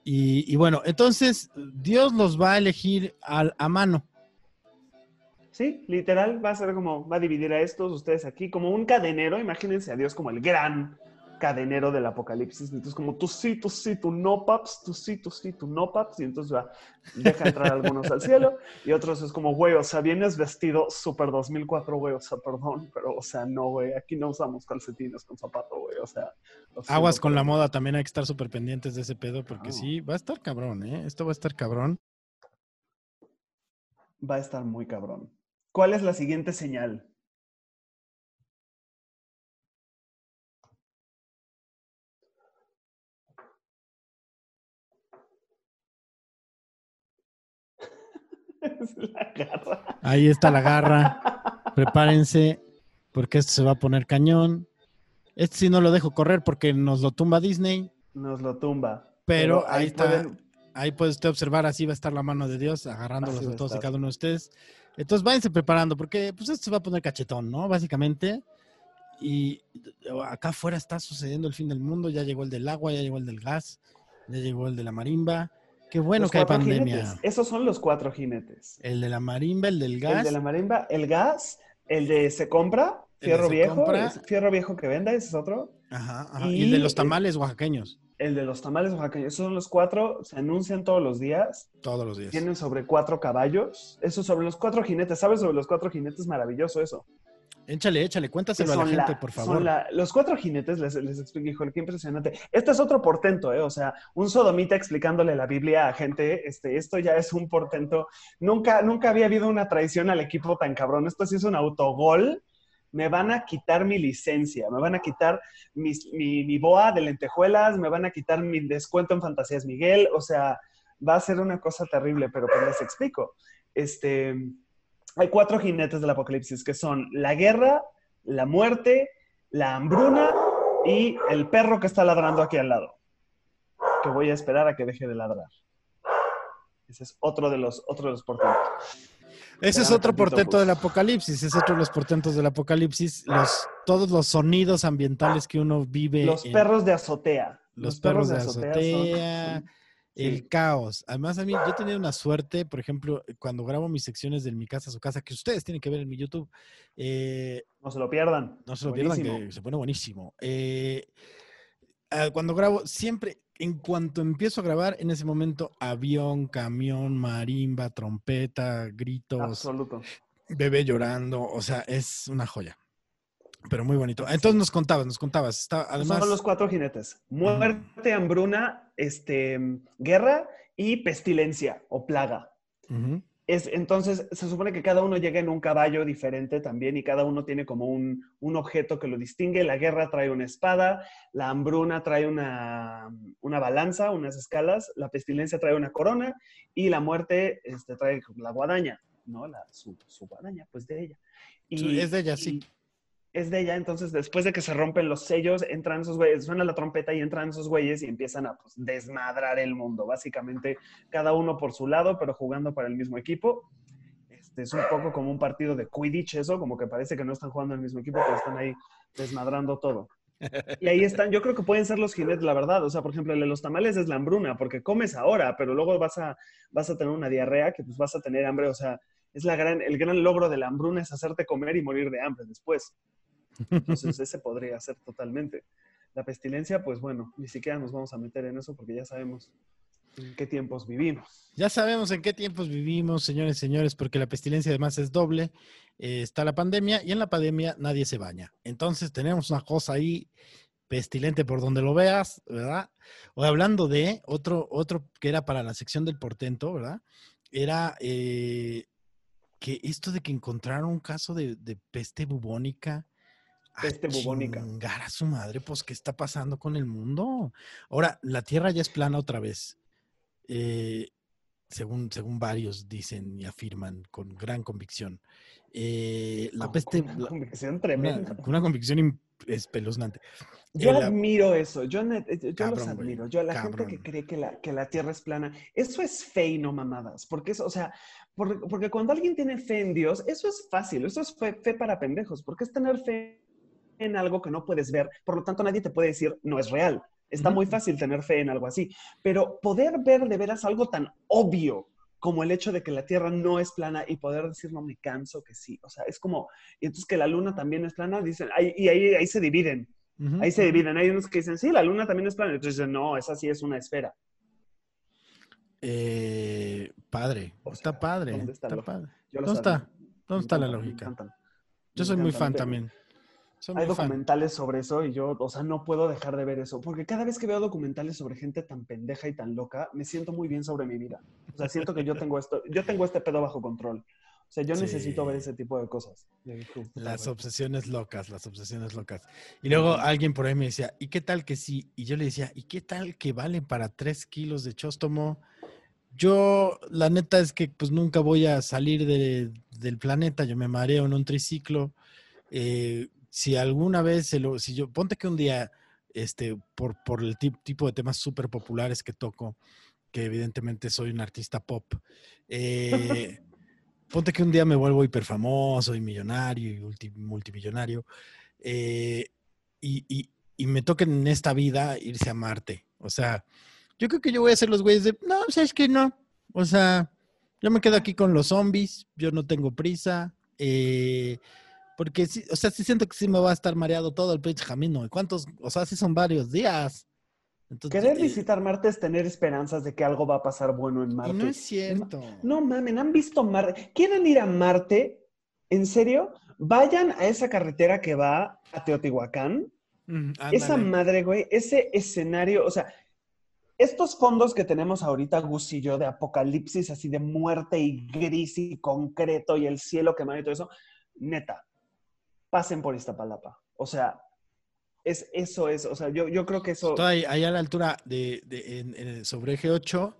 Y, y bueno, entonces Dios los va a elegir a mano. Sí, literal, va a ser como, va a dividir a estos, ustedes aquí, como un cadenero. Imagínense a Dios como el gran cadenero del apocalipsis. Entonces, como tú sí, tú sí, tú no, paps, tú sí, tú sí, tú no, paps. Y entonces va, deja entrar algunos al cielo y otros es como, güey, o sea, vienes vestido súper 2004, güey, o sea, perdón, pero, o sea, no, güey, aquí no usamos calcetines con zapato, güey, o sea. Aguas con la moda, también hay que estar súper pendientes de ese pedo porque Claro. sí, va a estar cabrón, ¿eh? Esto va a estar cabrón. Va a estar muy cabrón. ¿Cuál es la siguiente señal? Es la garra. Ahí está la garra. Prepárense, porque esto se va a poner cañón. Este sí no lo dejo correr porque nos lo tumba Disney, Nos lo tumba. pero, ahí está. pueden- Ahí puede usted observar, así va a estar la mano de Dios agarrándolos a a todos y cada uno de ustedes. Entonces váyanse preparando, porque pues esto se va a poner cachetón, ¿no? Básicamente. Y acá afuera está sucediendo el fin del mundo. Ya llegó el del agua, ya llegó el del gas, ya llegó el de la marimba. Qué bueno Los que hay pandemia. jinetes. Esos son los cuatro jinetes. El de la marimba, el del gas. El de la marimba, el gas, el de se compra, fierro se viejo, compra. fierro viejo que venda, ese es otro. Ajá, ajá. Y, Y el de los tamales oaxaqueños, El de los tamales oaxaqueños, esos son los cuatro, se anuncian todos los días, todos los días. tienen sobre cuatro caballos, eso sobre los cuatro jinetes, ¿sabes sobre los cuatro jinetes? Maravilloso eso. Échale, échale, cuéntaselo a la gente, la- por son favor. la- los cuatro jinetes, les, les explico, híjole, qué impresionante. Este es otro portento, ¿eh? O sea, un sodomita explicándole la Biblia a gente, este, esto ya es un portento. Nunca, nunca había habido una traición al equipo tan cabrón. Esto sí es un autogol. Me van a quitar mi licencia, me van a quitar mi, boa de lentejuelas, me van a quitar mi descuento en Fantasías Miguel. O sea, va a ser una cosa terrible, pero pues les explico. Este, hay cuatro jinetes del apocalipsis que son la guerra, la muerte, la hambruna y el perro que está ladrando aquí al lado. Que voy a esperar a que deje de ladrar. Ese es otro de los, otro de los. Ese es otro tantito, portento pues. del apocalipsis, es otro de los portentos del apocalipsis, los, todos los sonidos ambientales que uno vive. Los en- perros de azotea. los perros de azotea, son- el sí. caos. Además, a mí, yo he tenido una suerte, por ejemplo, cuando grabo mis secciones de mi casa a su casa, que ustedes tienen que ver en mi YouTube, eh, No se lo pierdan. no se lo pierdan, que se pone buenísimo. Eh, ah, cuando grabo, siempre, en cuanto empiezo a grabar, en ese momento, avión, camión, marimba, trompeta, gritos, Absoluto. bebé llorando, o sea, es una joya. Pero muy bonito. Entonces nos contabas, nos contabas. Está, además, Son los cuatro jinetes. Muerte, hambruna, este, guerra y pestilencia o plaga. Ujú. Es, entonces, se supone que cada uno llega en un caballo diferente también y cada uno tiene como un, un objeto que lo distingue. La guerra trae una espada, la hambruna trae una, una balanza, unas escalas, la pestilencia trae una corona y la muerte este, trae la guadaña, ¿no? La, su, su guadaña, pues de ella. Su- es de ella, sí. Es de ella, entonces después de que se rompen los sellos, entran esos güeyes, suena la trompeta y entran esos güeyes y empiezan a pues, desmadrar el mundo. Básicamente, cada uno por su lado, pero jugando para el mismo equipo. Este, es un poco como un partido de Quidditch, eso, como que parece que no están jugando el mismo equipo, pero están ahí desmadrando todo. Y ahí están, yo creo que pueden ser los jinetes, la verdad. O sea, por ejemplo, el de los tamales es la hambruna, porque comes ahora, pero luego vas a, vas a tener una diarrea que pues vas a tener hambre. O sea, es la gran, el gran logro de la hambruna es hacerte comer y morir de hambre después. Entonces, ese podría ser totalmente. La pestilencia, pues bueno, ni siquiera nos vamos a meter en eso porque ya sabemos en qué tiempos vivimos. Ya sabemos en qué tiempos vivimos, señores señores, porque la pestilencia además es doble. Eh, está la pandemia y en la pandemia nadie se baña. Entonces tenemos una cosa ahí pestilente por donde lo veas, ¿verdad? O hablando de otro, otro que era para la sección del portento, ¿verdad? Era eh, que esto de que encontraron un caso de peste bubónica. Peste bubónica. a su madre, pues, ¿qué está pasando con el mundo? Ahora, la Tierra ya es plana otra vez. Eh, según, según varios dicen y afirman con gran convicción. Eh, la Con- peste, con una la- convicción una, tremenda. con una convicción espeluznante. Yo Eh, la- admiro eso, yo, yo los Cabrón, admiro. Yo a la gente que cree que la, que la Tierra es plana, eso es fe y no mamadas. Porque eso, o sea, por- porque cuando alguien tiene fe en Dios, eso es fácil, eso es fe, fe para pendejos, porque es tener fe en algo que no puedes ver, por lo tanto nadie te puede decir no es real. Está muy fácil tener fe en algo así, pero poder ver de veras algo tan obvio como el hecho de que la Tierra no es plana y poder decir no me canso que sí, o sea, es como, y entonces que la Luna también es plana, dicen, ahí- y ahí, ahí se dividen. Ahí se dividen. Hay unos que dicen, sí, la luna también es plana. Entonces dicen, no, esa sí es una esfera. Eh, padre, O está padre. ¿dónde está está padre. ¿Dónde está? ¿Dónde está la lógica? Yo soy muy fan también. Soy Hay fan. documentales sobre eso y yo, o sea, no puedo dejar de ver eso. Porque cada vez que veo documentales sobre gente tan pendeja y tan loca, me siento muy bien sobre mi vida. O sea, siento que yo tengo esto, yo tengo este pedo bajo control. O sea, yo Sí. necesito ver ese tipo de cosas. Las obsesiones locas, las obsesiones locas. Y luego alguien por ahí me decía, ¿y qué tal que sí? Y yo le decía, ¿y qué tal que vale para tres kilos de chóstomo? Yo, la neta es que pues nunca voy a salir de- del planeta, yo me mareo en un triciclo. Eh, si alguna vez, se lo, si yo, ponte que un día, este, por, por el tip- tipo de temas súper populares que toco, que evidentemente soy un artista pop, eh, ponte que un día me vuelvo hiperfamoso y millonario y ulti- multimillonario eh, y, y- y me toquen en esta vida irse a Marte. O sea, yo creo que yo voy a ser los güeyes de, no, sabes que no. O sea, yo me quedo aquí con los zombies, yo no tengo prisa. eh, porque sí, o sea, sí siento que sí me va a estar mareado todo el pinche camino. ¿Y cuántos? O sea, sí son varios días. Entonces, Querer eh, visitar Marte es tener esperanzas de que algo va a pasar bueno en Marte. no es cierto. No mamen, ¿han visto Marte? ¿Quieren ir a Marte? ¿En serio? Vayan a esa carretera que va a Teotihuacán. Mm, Esa madre, güey, ese escenario, o sea, estos fondos que tenemos ahorita, Gus y yo, de apocalipsis, así de muerte y gris y concreto y el cielo quemado y todo eso, neta, pasen por Iztapalapa. O sea, es, eso es, o sea, yo, yo creo que eso... Estoy ahí a la altura de, de- en- en- sobre eje 8,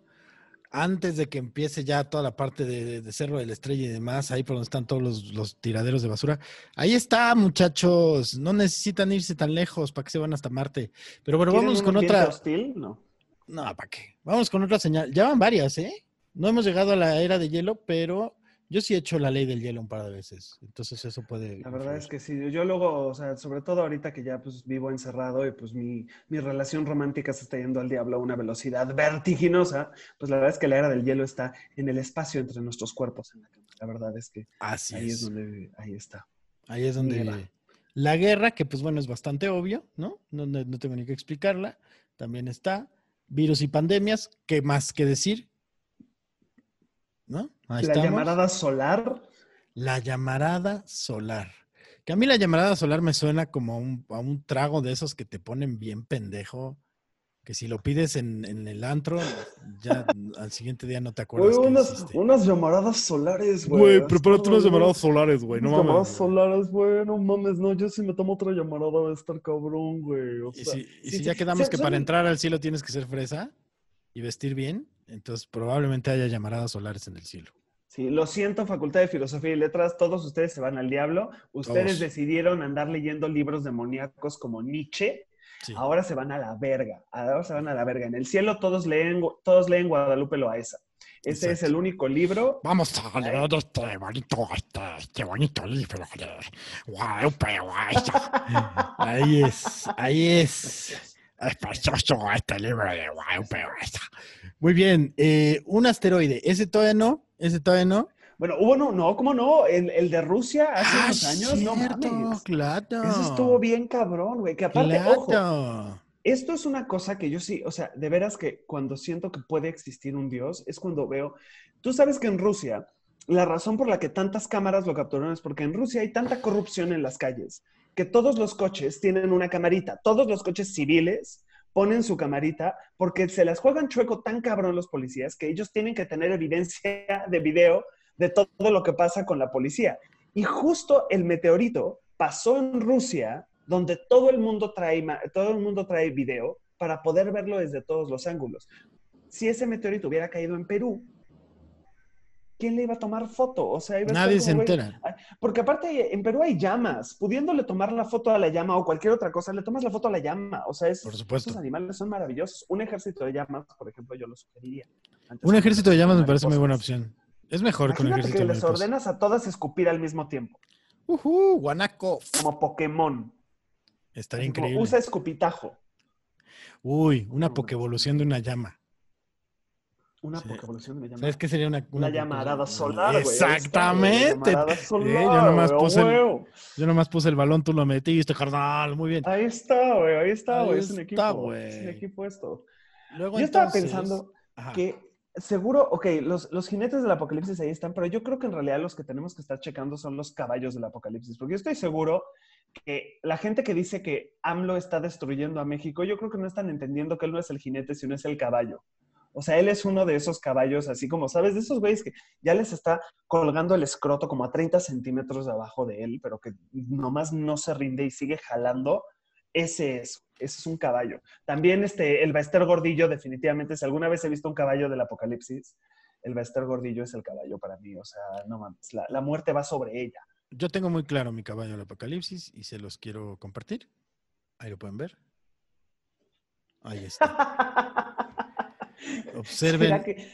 antes de que empiece ya toda la parte de, Cerro de la Estrella y demás, ahí por donde están todos los, los tiraderos de basura. Ahí está, muchachos. No necesitan irse tan lejos para que se van hasta Marte. Pero bueno, ¿Quieren vamos con otra. hostil? No. No, ¿para qué? Vamos con otra señal. Ya van varias, ¿eh? No hemos llegado a la era de hielo, pero yo sí he hecho la ley del hielo un par de veces. Entonces eso puede. La verdad es que sí, yo luego, o sea, sobre todo ahorita que ya pues vivo encerrado y pues mi, mi relación romántica se está yendo al diablo a una velocidad vertiginosa, pues la verdad es que la era del hielo está en el espacio entre nuestros cuerpos en la cama. La verdad es que Así ahí es. es. donde, ahí está. Ahí es donde Nieva. la guerra, que pues bueno, es bastante obvio, ¿no? No, no- no tengo ni que explicarla. También está virus y pandemias, ¿qué más que decir? ¿No? Ahí la estamos. llamarada solar, La llamarada solar. Que a mí la llamarada solar me suena como a un, a un trago de esos que te ponen bien pendejo. Que si lo pides en, en el antro, ya al siguiente día no te acuerdas hiciste. unas llamaradas solares, güey. Güey, prepárate unas llamaradas solares, güey. No unas llamadas mames. solares, güey, no mames, no, yo si me tomo otra llamarada va a estar cabrón, güey. O Y sea, si, y sí, si ya quedamos sí, que para entrar al cielo tienes que ser fresa y vestir bien, entonces probablemente haya llamaradas solares en el cielo. Sí, lo siento, Facultad de Filosofía y Letras, todos ustedes se van al diablo. Ustedes Todos. decidieron andar leyendo libros demoníacos como Nietzsche. Sí. Ahora se van a la verga. Ahora se van a la verga. En el cielo todos leen, todos leen Guadalupe Loaesa. Ese es el único libro. Vamos a leer este bonito, este, este bonito libro de Guadalupe Guaysa. Ahí es, ahí es. Es precioso este libro de Guadalupe Guaysa. Muy bien, eh, un asteroide, ese todavía no, ese todavía no. Bueno, hubo no, no, ¿cómo no? El, el de Rusia hace Ah, unos años, no mames. claro. Eso estuvo bien cabrón, güey. Que aparte, ojo. Esto es una cosa que yo sí, o sea, de veras que cuando siento que puede existir un Dios es cuando veo, tú sabes que en Rusia, la razón por la que tantas cámaras lo capturaron es porque en Rusia hay tanta corrupción en las calles que todos los coches tienen una camarita, todos los coches civiles ponen su camarita porque se las juegan chueco tan cabrón los policías que ellos tienen que tener evidencia de video de todo lo que pasa con la policía. Y justo el meteorito pasó en Rusia, donde todo el mundo trae, todo el mundo trae video para poder verlo desde todos los ángulos. Si ese meteorito hubiera caído en Perú, ¿quién le iba a tomar foto? O sea, iba a estar Nadie como, se entera. Porque aparte en Perú hay llamas. Pudiéndole tomar la foto a la llama o cualquier otra cosa, le tomas la foto a la llama. O sea, es, Por supuesto. esos animales son maravillosos. Un ejército de llamas, por ejemplo, yo lo sugeriría. Antes Un ejército de llamas me parece muy buena opción. Es mejor que un Imagínate ejército que les ordenas a todas escupir al mismo tiempo, Ujú, guanaco. como Pokémon. Estaría como, increíble. Usa escupitajo. Uy, una pokevolución de una llama. Una Sí. Pokévolución me llama. ¿Sabes qué sería una, una Una llamarada solar, güey. Exactamente. Sí, solar, yo nomás puse el-. Yo nomás puse el balón, tú lo metiste, carnal. Muy bien. Ahí está, güey, ahí está, güey. Es un equipo. Es un equipo esto. Luego, Yo estaba pensando Ajá. que seguro, ok, los, los jinetes del apocalipsis ahí están, pero yo creo que en realidad los que tenemos que estar checando son los caballos del apocalipsis, porque yo estoy seguro que la gente que dice que AMLO está destruyendo a México, yo creo que no están entendiendo que él no es el jinete, sino es el caballo. O sea, él es uno de esos caballos, así como, ¿sabes? De esos güeyes que ya les está colgando el escroto como a 30 centímetros de abajo de él, pero que nomás no se rinde y sigue jalando. Ese es, ese es un caballo. También este, el Baester Gordillo, definitivamente, si alguna vez he visto un caballo del apocalipsis, el Baester Gordillo es el caballo para mí. O sea, no mames, la, la muerte va sobre ella. Yo tengo muy claro mi caballo del apocalipsis y se los quiero compartir. Ahí lo pueden ver. Ahí está. Observen. ¿Será que,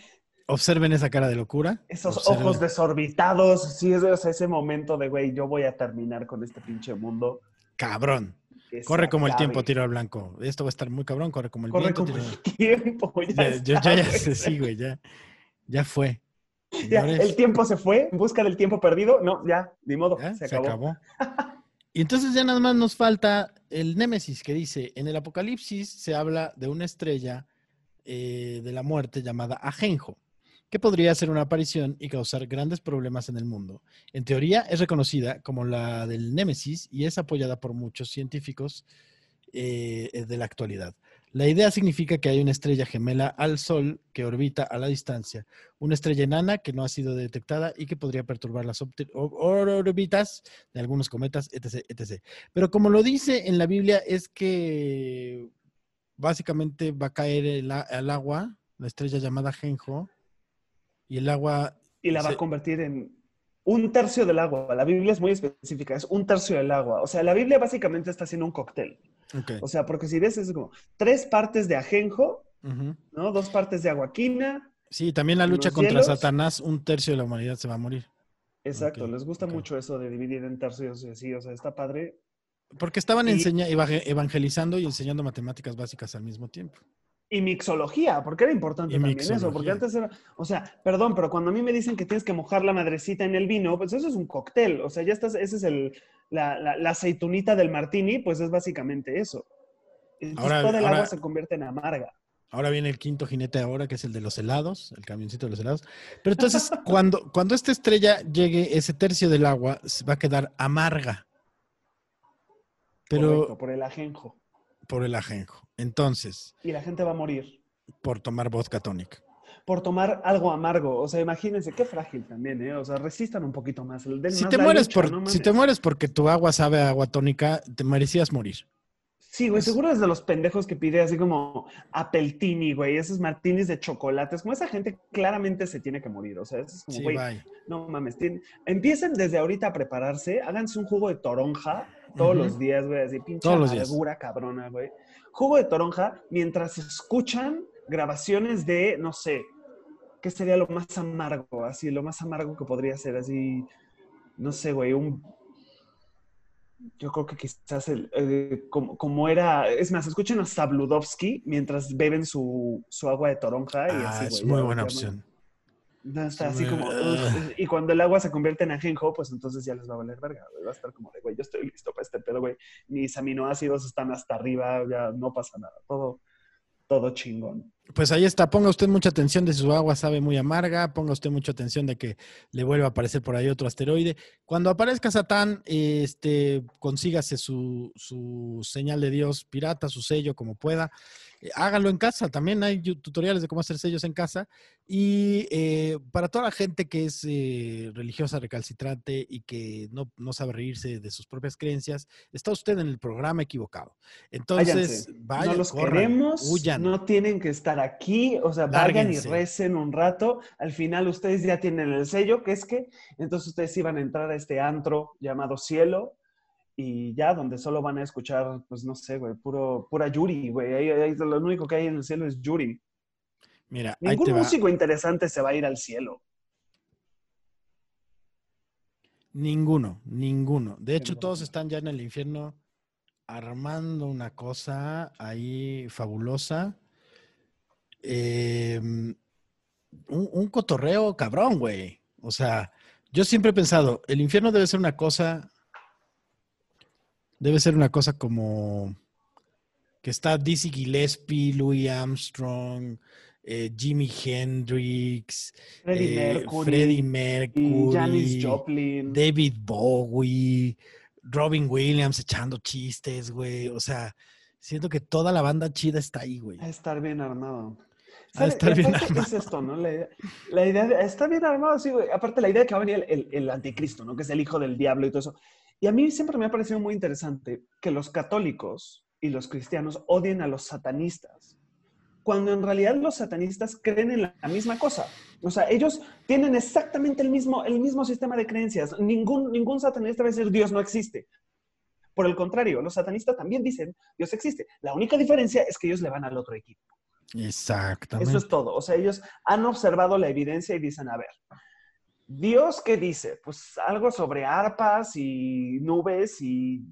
Observen esa cara de locura. Esos Observen- ojos desorbitados, sí, es o sea, ese momento de, güey, yo voy a terminar con este pinche mundo. Cabrón. se Corre como el tiempo, tiro al blanco. Esto va a estar muy cabrón, corre como el Corre viento. como tiro- el tiempo. Ya, Ya, sé, sí, güey, ya. Ya fue. Ya, el tiempo se fue en busca del tiempo perdido. No, ya, ni modo, ya, se acabó. Y entonces ya nada más nos falta el Némesis, que dice, en el Apocalipsis se habla de una estrella eh, de la muerte llamada Ajenjo, que podría hacer una aparición y causar grandes problemas en el mundo. En teoría es reconocida como la del Némesis y es apoyada por muchos científicos eh, de la actualidad. La idea significa que hay una estrella gemela al Sol que orbita a la distancia, una estrella enana que no ha sido detectada y que podría perturbar las órbitas de algunos cometas, etc, etc. Pero como lo dice en la Biblia, es que básicamente va a caer el agua, la estrella llamada Genjo, y el agua... Y la va a convertir en un tercio del agua. La Biblia es muy específica, es un tercio del agua. O sea, la Biblia básicamente está haciendo un cóctel. O sea, porque si ves, es como tres partes de ajenjo. ¿no? Dos partes de aguaquina. Sí, también la lucha contra hielos. Satanás, un tercio de la humanidad se va a morir. Exacto, les gusta mucho eso de dividir en tercios y así. O sea, está padre. Porque estaban Y- enseña- evangelizando y enseñando matemáticas básicas al mismo tiempo. Y mixología, porque era importante Y también eso, porque antes era, o sea, perdón, pero cuando a mí me dicen que tienes que mojar la madrecita en el vino, pues eso es un cóctel, o sea, ya estás, ese es el, la, la, la aceitunita del martini, pues es básicamente eso. Entonces Ahora- todo el ahora- agua se convierte en amarga. Ahora viene el quinto jinete ahora, que es el de los helados, el camioncito de los helados. Pero entonces, cuando, cuando esta estrella llegue, ese tercio del agua se va a quedar amarga. Pero Correcto, por el ajenjo. por el ajenjo. Entonces, Y la gente va a morir por tomar vodka tonic. por tomar algo amargo. O sea, imagínense, qué frágil también, ¿eh? O sea, resistan un poquito más. den Si más te, mueres lucha, por, no si te mueres porque tu agua sabe a agua tónica, te merecías morir. Sí, güey, seguro es de los pendejos que pide así como Appletini, güey, esos martinis de chocolates. Como esa gente claramente se tiene que morir. O sea, eso es como, Sí, güey, no mames. tienen- Empiecen desde ahorita a prepararse, háganse un jugo de toronja todos los días, güey, así pinche amargura cabrona, güey. Jugo de toronja mientras escuchan grabaciones de, no sé, ¿qué sería lo más amargo? Así, lo más amargo que podría ser, así, no sé, güey, un yo creo que quizás el, eh, como, como era, es más, escuchen a Sabludovsky mientras beben su, su agua de toronja y Ah, así, es muy buena opción. No, está Sí, así como, y cuando el agua se convierte en ajenjo, pues entonces ya les va a valer verga, güey. Va a estar como de, güey, yo estoy listo para este pedo, güey. Mis aminoácidos están hasta arriba, ya no pasa nada. Todo, todo chingón. Pues ahí está, ponga usted mucha atención de si su agua sabe muy amarga, ponga usted mucha atención de que le vuelva a aparecer por ahí otro asteroide. Cuando aparezca Satán, este, consígase su, su señal de Dios pirata, su sello, como pueda. Eh, háganlo en casa, también hay tutoriales de cómo hacer sellos en casa. Y eh, para toda la gente que es eh, religiosa recalcitrante y que no, no sabe reírse de sus propias creencias, está usted en el programa equivocado. Entonces, vayan, no los corran, queremos, huyan. no tienen que estar aquí, o sea, vayan y Lárguense. recen un rato. Al final ustedes ya tienen el sello, que es que entonces ustedes iban a entrar a este antro llamado cielo y ya donde solo van a escuchar, pues no sé, güey, puro, pura Yuri, güey. Ahí- ahí lo único que hay en el cielo es Yuri. Mira, Ningún músico interesante se va a ir al cielo. Ninguno, ninguno. De hecho, todos están ya en el infierno armando una cosa ahí fabulosa. Eh, un, un cotorreo cabrón, güey. O sea, yo siempre he pensado, el infierno debe ser una cosa, debe ser una cosa como que está Dizzy Gillespie, Louis Armstrong, eh, Jimi Hendrix, Freddie eh, Mercury, Freddie Mercury, Janis Joplin. David Bowie, Robin Williams echando chistes, güey. O sea, siento que toda la banda chida está ahí, güey. A estar bien armado. ¿Sabe? estar bien armado. Es esto, ¿no? La idea, la idea de está bien armado, sí, güey. Aparte, la idea de que va a venir el, el- el anticristo, ¿no? Que es el hijo del diablo y todo eso. Y a mí siempre me ha parecido muy interesante que los católicos y los cristianos odien a los satanistas, cuando en realidad los satanistas creen en la, misma cosa. O sea, ellos tienen exactamente el mismo, el mismo sistema de creencias. Ningún, ningún satanista va a decir Dios no existe. Por el contrario, los satanistas también dicen Dios existe. La única diferencia es que ellos le van al otro equipo. Exactamente. Eso es todo. O sea, ellos han observado la evidencia y dicen, a ver, Dios, ¿qué dice? Pues algo sobre arpas y nubes y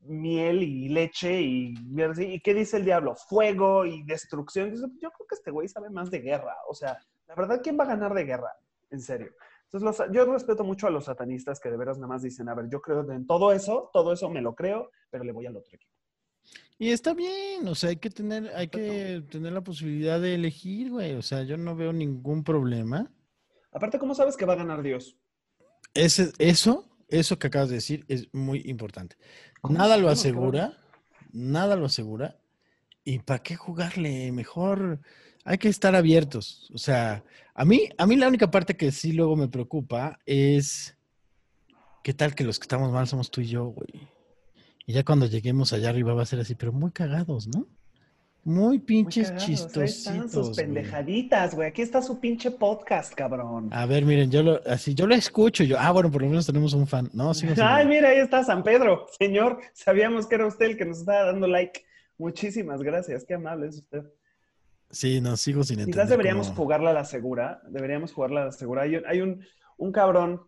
miel y leche y, y ¿qué dice el diablo? Fuego y destrucción. Yo creo que este güey sabe más de guerra. O sea, la verdad, ¿quién va a ganar de guerra? En serio. Entonces, los- yo respeto mucho a los satanistas que de veras nada más dicen, a ver, yo creo en todo eso, todo eso me lo creo, pero le voy al otro equipo. Y está bien, o sea, hay que tener, hay que tener la posibilidad de elegir, güey. O sea, yo no veo ningún problema. Aparte, ¿cómo sabes que va a ganar Dios? Ese, eso, eso que acabas de decir es muy importante. ¿Cómo Nada lo asegura, nada lo asegura. ¿Y para qué jugarle? Mejor hay que estar abiertos. O sea, a mí, a mí la única parte que sí luego me preocupa es qué tal que los que estamos mal somos tú y yo, güey. Y ya cuando lleguemos allá arriba va a ser así, pero muy cagados, ¿no? Muy Muy pinches cagados, ahí están chistositos. sus pendejaditas, güey. Aquí está su pinche podcast, cabrón. A ver, miren, yo lo, así, yo lo escucho, yo, ah, bueno, por lo menos tenemos un fan. No, sigo sin- Ay, mira, ahí está San Pedro. Señor, sabíamos que era usted el que nos estaba dando like. Muchísimas gracias, qué amable es usted. Sí, no, sigo sin entender. Quizás deberíamos cómo- jugarla a la segura. Deberíamos jugarla a la segura. Hay un, hay un, un cabrón,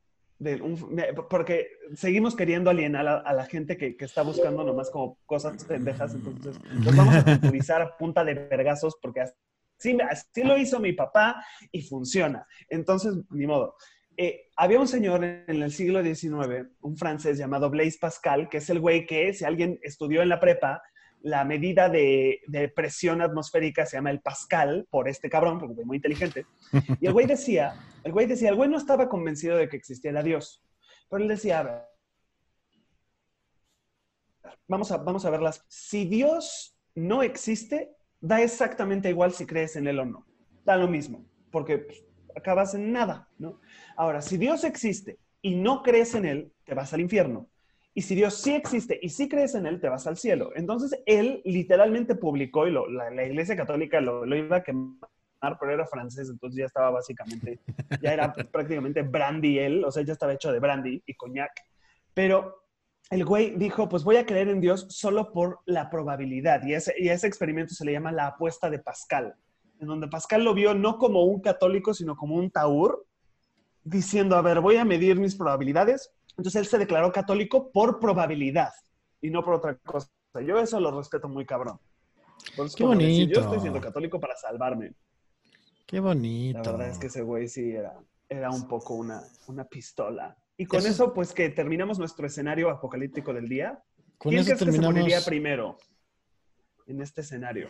porque seguimos queriendo alienar a, la gente que, que está buscando nomás como cosas pendejas. Entonces, los vamos a culturizar a punta de vergazos porque así, así lo hizo mi papá y funciona. Entonces, ni modo. Eh, había un señor en el siglo XIX, un francés llamado Blaise Pascal, que es el güey que, si alguien estudió en la prepa, la medida de, presión atmosférica se llama el Pascal, por este cabrón, porque es muy inteligente. Y el güey decía, el güey decía, el güey no estaba convencido de que existiera Dios, pero él decía, a ver, vamos a, vamos a verlas. Si Dios no existe, da exactamente igual si crees en él o no. Da lo mismo, porque pues, acabas en nada, ¿no? Ahora, si Dios existe y no crees en él, te vas al infierno. Y si Dios sí existe y sí crees en él, te vas al cielo. Entonces, él literalmente publicó, y lo- la, la Iglesia Católica lo, lo iba a quemar, pero era francés, entonces ya estaba básicamente, ya era prácticamente brandy él, o sea, ya estaba hecho de brandy y coñac. Pero el güey dijo, pues voy a creer en Dios solo por la probabilidad. Y ese, y ese experimento se le llama la apuesta de Pascal, en donde Pascal lo vio no como un católico, sino como un taur, diciendo, a ver, voy a medir mis probabilidades. Entonces él se declaró católico por probabilidad y no por otra cosa. Yo eso lo respeto muy cabrón. Eso Qué como decir, bonito. yo estoy siendo católico para salvarme. Qué bonito. La verdad es que ese güey sí era, era un poco una, una pistola. Y con Eso- eso, pues que terminamos nuestro escenario apocalíptico del día. Con ¿Quién crees que se moriría terminamos. primero en este escenario?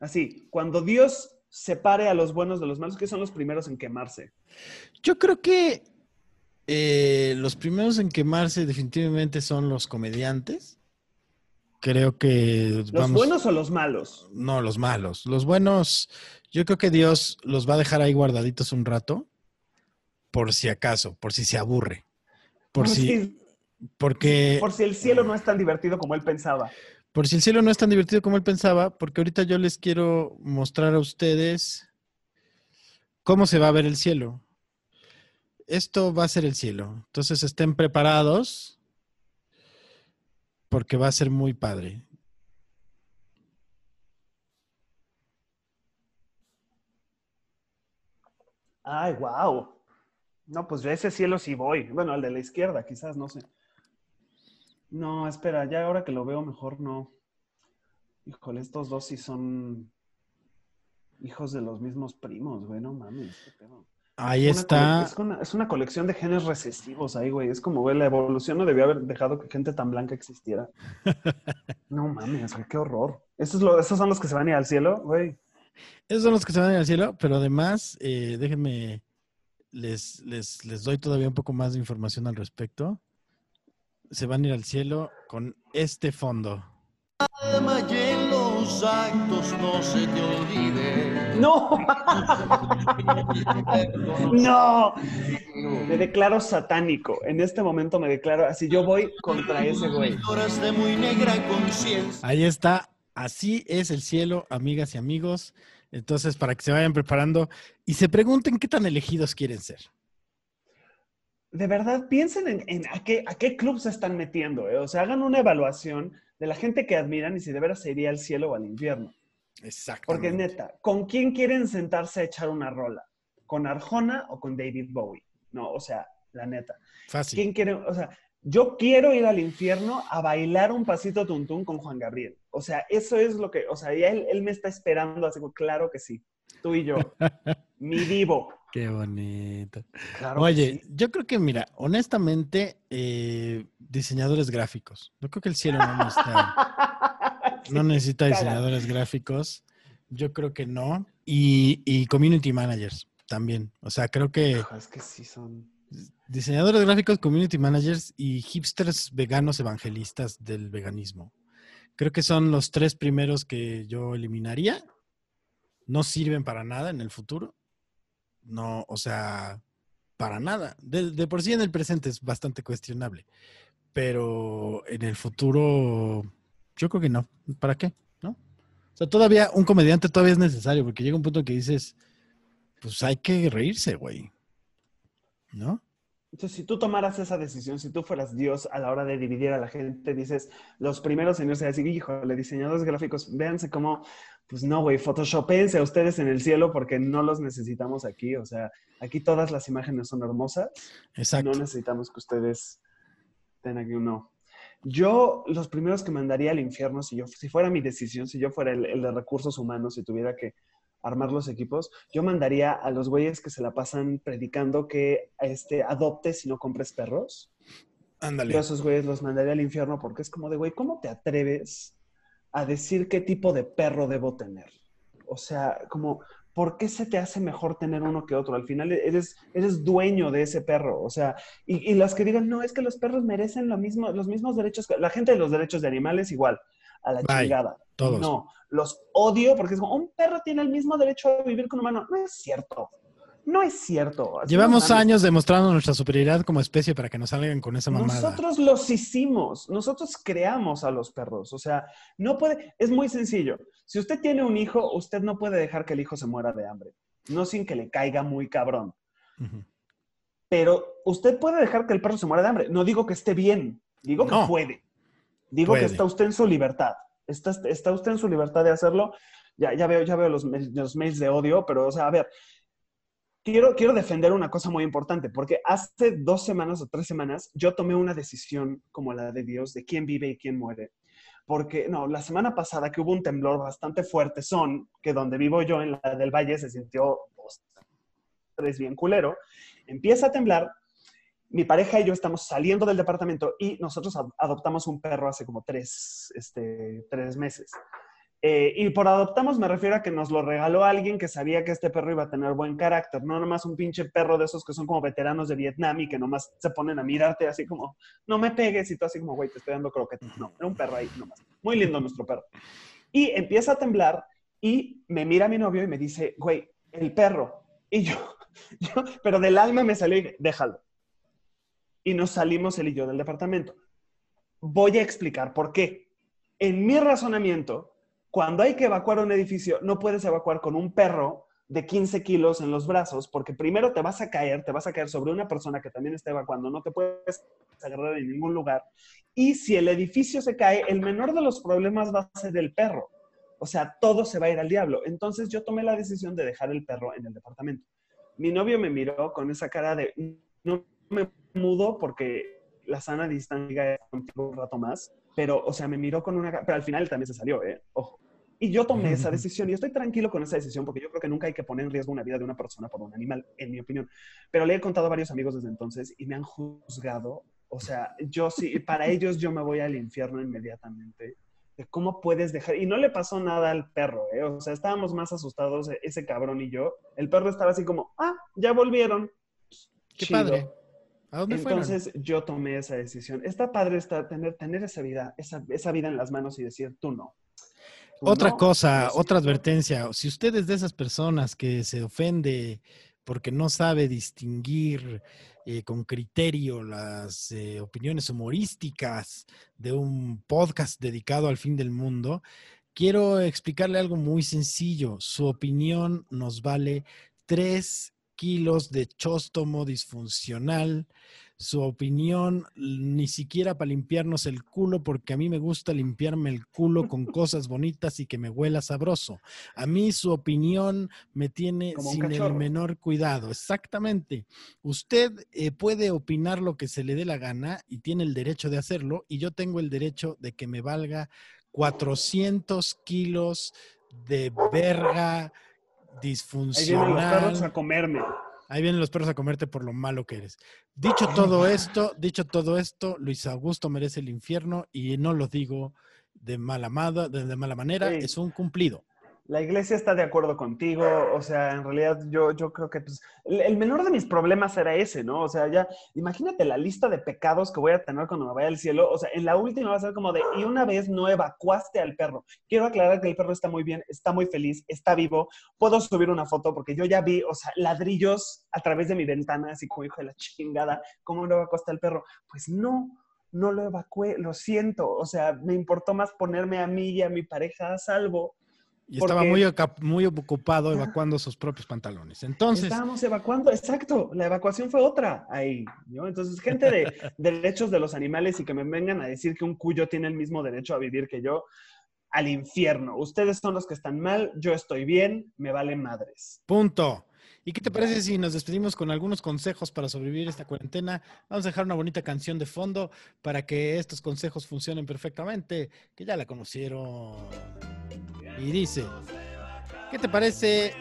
Así, cuando Dios separe a los buenos de los malos, que son los primeros en quemarse? Yo creo que eh, los primeros en quemarse definitivamente son los comediantes. Creo que ¿Los vamos. buenos o los malos? No, los malos. Los buenos, yo creo que Dios los va a dejar ahí guardaditos un rato, por si acaso, por si se aburre. Por si, porque, por si el cielo no es tan divertido como él pensaba. por si el cielo no es tan divertido como él pensaba, porque ahorita yo les quiero mostrar a ustedes cómo se va a ver el cielo. Esto va a ser el cielo. Entonces estén preparados porque va a ser muy padre. Ay, wow. No, pues yo a ese cielo sí voy. Bueno, al de la izquierda, quizás, no sé. No, espera, ya ahora que lo veo mejor no. Híjole, estos dos sí son hijos de los mismos primos, güey, no mames. qué pedo. Ahí Una está. Es una, es una colección de genes recesivos ahí, güey. Es como, güey, la evolución no debió haber dejado que gente tan blanca existiera. No mames, güey, qué horror. ¿Esos, lo- ¿Esos son los que se van a ir al cielo, güey? Esos son los que se van a ir al cielo, pero además, eh, déjenme, les, les, les doy todavía un poco más de información al respecto. Se van a ir al cielo con este fondo. Actos no se te olvide. ¡No! ¡No! Me declaro satánico. En este momento me declaro así. Yo voy contra ese güey. Horas de muy negra conciencia. Ahí está. Así es el cielo, amigas y amigos. Entonces, para que se vayan preparando y se pregunten qué tan elegidos quieren ser. De verdad, piensen en, en a, qué, a qué club se están metiendo. ¿eh? O sea, hagan una evaluación de la gente que admiran y si de veras se iría al cielo o al infierno. Exacto. Porque neta, ¿con quién quieren sentarse a echar una rola? ¿Con Arjona o con David Bowie? No, o sea, la neta. Fácil. ¿Quién quiere? O sea, yo quiero ir al infierno a bailar un pasito tuntún con Juan Gabriel. O sea, eso es lo que, o sea, ya él, él me está esperando, así como, claro que sí. Tú y yo. Mi divo. Qué bonito. Claro Oye, sí. yo creo que, mira, honestamente, eh, diseñadores gráficos. Yo creo que el cielo no necesita, no necesita diseñadores gráficos. Yo creo que no. Y, y community managers también. O sea, creo que es que sí son. diseñadores gráficos, community managers y hipsters veganos evangelistas del veganismo. Creo que son los tres primeros que yo eliminaría. No sirven para nada en el futuro. No, o sea, para nada. De, por sí en el presente es bastante cuestionable. Pero en el futuro, yo creo que no. ¿Para qué? ¿No? O sea, todavía un comediante todavía es necesario porque llega un punto que dices, pues hay que reírse, güey. ¿No? Entonces, si tú tomaras esa decisión, si tú fueras Dios a la hora de dividir a la gente, dices, los primeros señores se decir, híjole, diseñadores gráficos, véanse cómo, pues no, güey, photoshopense a ustedes en el cielo porque no los necesitamos aquí. O sea, aquí todas las imágenes son hermosas. Exacto. No necesitamos que ustedes tengan aquí uno. Yo, los primeros que mandaría al infierno, si, yo, si fuera mi decisión, si yo fuera el, el de recursos humanos, si tuviera que armar los equipos, yo mandaría a los güeyes que se la pasan predicando que este, adoptes y no compres perros. Ándale. Yo a esos güeyes los mandaría al infierno porque es como de, güey, ¿cómo te atreves a decir qué tipo de perro debo tener? O sea, como, ¿por qué se te hace mejor tener uno que otro? Al final eres, eres dueño de ese perro. O sea, y, y las que digan, no, es que los perros merecen lo mismo, los mismos derechos. que-". La gente de los derechos de animales igual, a la Bye. chingada. Todos. No, los odio porque es como, un perro tiene el mismo derecho a vivir con un humano. No es cierto. No es cierto. Llevamos años demostrando nuestra superioridad como especie para que nos salgan con esa mamada. Nosotros los hicimos, nosotros creamos a los perros. O sea, no puede, es muy sencillo. Si usted tiene un hijo, usted no puede dejar que el hijo se muera de hambre, no sin que le caiga muy cabrón. Pero usted puede dejar que el perro se muera de hambre. No digo que esté bien, digo que No. puede. Digo Puede. que está usted en su libertad. Está, está usted en su libertad de hacerlo. Ya, ya veo, ya veo los, los mails de odio, pero, o sea, a ver, quiero, quiero defender una cosa muy importante, porque hace dos semanas o tres semanas yo tomé una decisión como la de Dios de quién vive y quién muere. Porque, no, la semana pasada que hubo un temblor bastante fuerte, son que donde vivo yo, en la del Valle, se sintió pues, tres bien culero. Empieza a temblar, mi pareja y yo estamos saliendo del departamento y nosotros ad- adoptamos un perro hace como tres, este, tres meses. Eh, y por adoptamos me refiero a que nos lo regaló alguien que sabía que este perro iba a tener buen carácter, no nomás un pinche perro de esos que son como veteranos de Vietnam y que nomás se ponen a mirarte así como, no me pegues y tú así como, güey, te estoy dando croquetas. No, era un perro ahí nomás. Muy lindo nuestro perro. Y empieza a temblar y me mira mi novio y me dice, güey, el perro. Y yo, yo, pero del alma me salió y déjalo. Y nos salimos él y yo del departamento. Voy a explicar por qué. En mi razonamiento, cuando hay que evacuar un edificio, no puedes evacuar con un perro de 15 kilos en los brazos, porque primero te vas a caer, te vas a caer sobre una persona que también está evacuando, no te puedes agarrar en ningún lugar. Y si el edificio se cae, el menor de los problemas va a ser el perro. O sea, todo se va a ir al diablo. Entonces yo tomé la decisión de dejar el perro en el departamento. Mi novio me miró con esa cara de, no me mudo porque la sana distancia es un rato más, pero, o sea, me miró con una pero al final él también se salió, ¿eh? Ojo. Y yo tomé esa decisión y estoy tranquilo con esa decisión porque yo creo que nunca hay que poner en riesgo una vida de una persona por un animal, en mi opinión. Pero le he contado a varios amigos desde entonces y me han juzgado. O sea, yo sí, para ellos yo me voy al infierno inmediatamente. De ¿Cómo puedes dejar? Y no le pasó nada al perro, ¿eh? O sea, estábamos más asustados, e, ese cabrón y yo. El perro estaba así como, ah, ya volvieron. Qué Chido. padre. ¿A dónde fueron? Entonces yo tomé esa decisión. Está padre estar, tener, tener esa vida, esa, esa vida en las manos y decir, tú no. Tú Otra no, cosa, sí. otra advertencia. Si usted es de esas personas que se ofende porque no sabe distinguir eh, con criterio las eh, opiniones humorísticas de un podcast dedicado al fin del mundo, quiero explicarle algo muy sencillo. Su opinión nos vale tres kilos de chóstomo disfuncional su opinión ni siquiera para limpiarnos el culo, porque a mí me gusta limpiarme el culo con cosas bonitas y que me huela sabroso. A mí su opinión me tiene sin el menor cuidado. Exactamente. Usted eh, puede opinar lo que se le dé la gana y tiene el derecho de hacerlo, y yo tengo el derecho de que me valga 400 kilos de verga Ahí vienen los disfuncional. perros a comerme. Ahí vienen los perros a comerte por lo malo que eres. Dicho todo esto, dicho todo esto, Luis Augusto merece el infierno y no lo digo de mala, amada- de, de mala manera, Sí. es un cumplido. La iglesia está de acuerdo contigo, o sea, en realidad yo, yo creo que pues, el, menor de mis problemas era ese, ¿no? O sea, ya, imagínate la lista de pecados que voy a tener cuando me vaya al cielo, o sea, en la última va a ser como de, y una vez no evacuaste al perro. Quiero aclarar que el perro está muy bien, está muy feliz, está vivo, puedo subir una foto porque yo ya vi, o sea, ladrillos a través de mi ventana, así como hijo de la chingada, ¿cómo no evacuaste al perro? Pues no. No lo evacué, lo siento. O sea, me importó más ponerme a mí y a mi pareja a salvo Y estaba muy, muy ocupado evacuando sus propios pantalones. Entonces, Estábamos evacuando, exacto. La evacuación fue otra ahí, ¿no? Entonces, gente de derechos de los animales y que me vengan a decir que un cuyo tiene el mismo derecho a vivir que yo, al infierno. Ustedes son los que están mal, yo estoy bien, me valen madres. punto. ¿Y qué te parece si nos despedimos con algunos consejos para sobrevivir esta cuarentena? Vamos a dejar una bonita canción de fondo para que estos consejos funcionen perfectamente, que ya la conocieron. Y dice, ¿qué te parece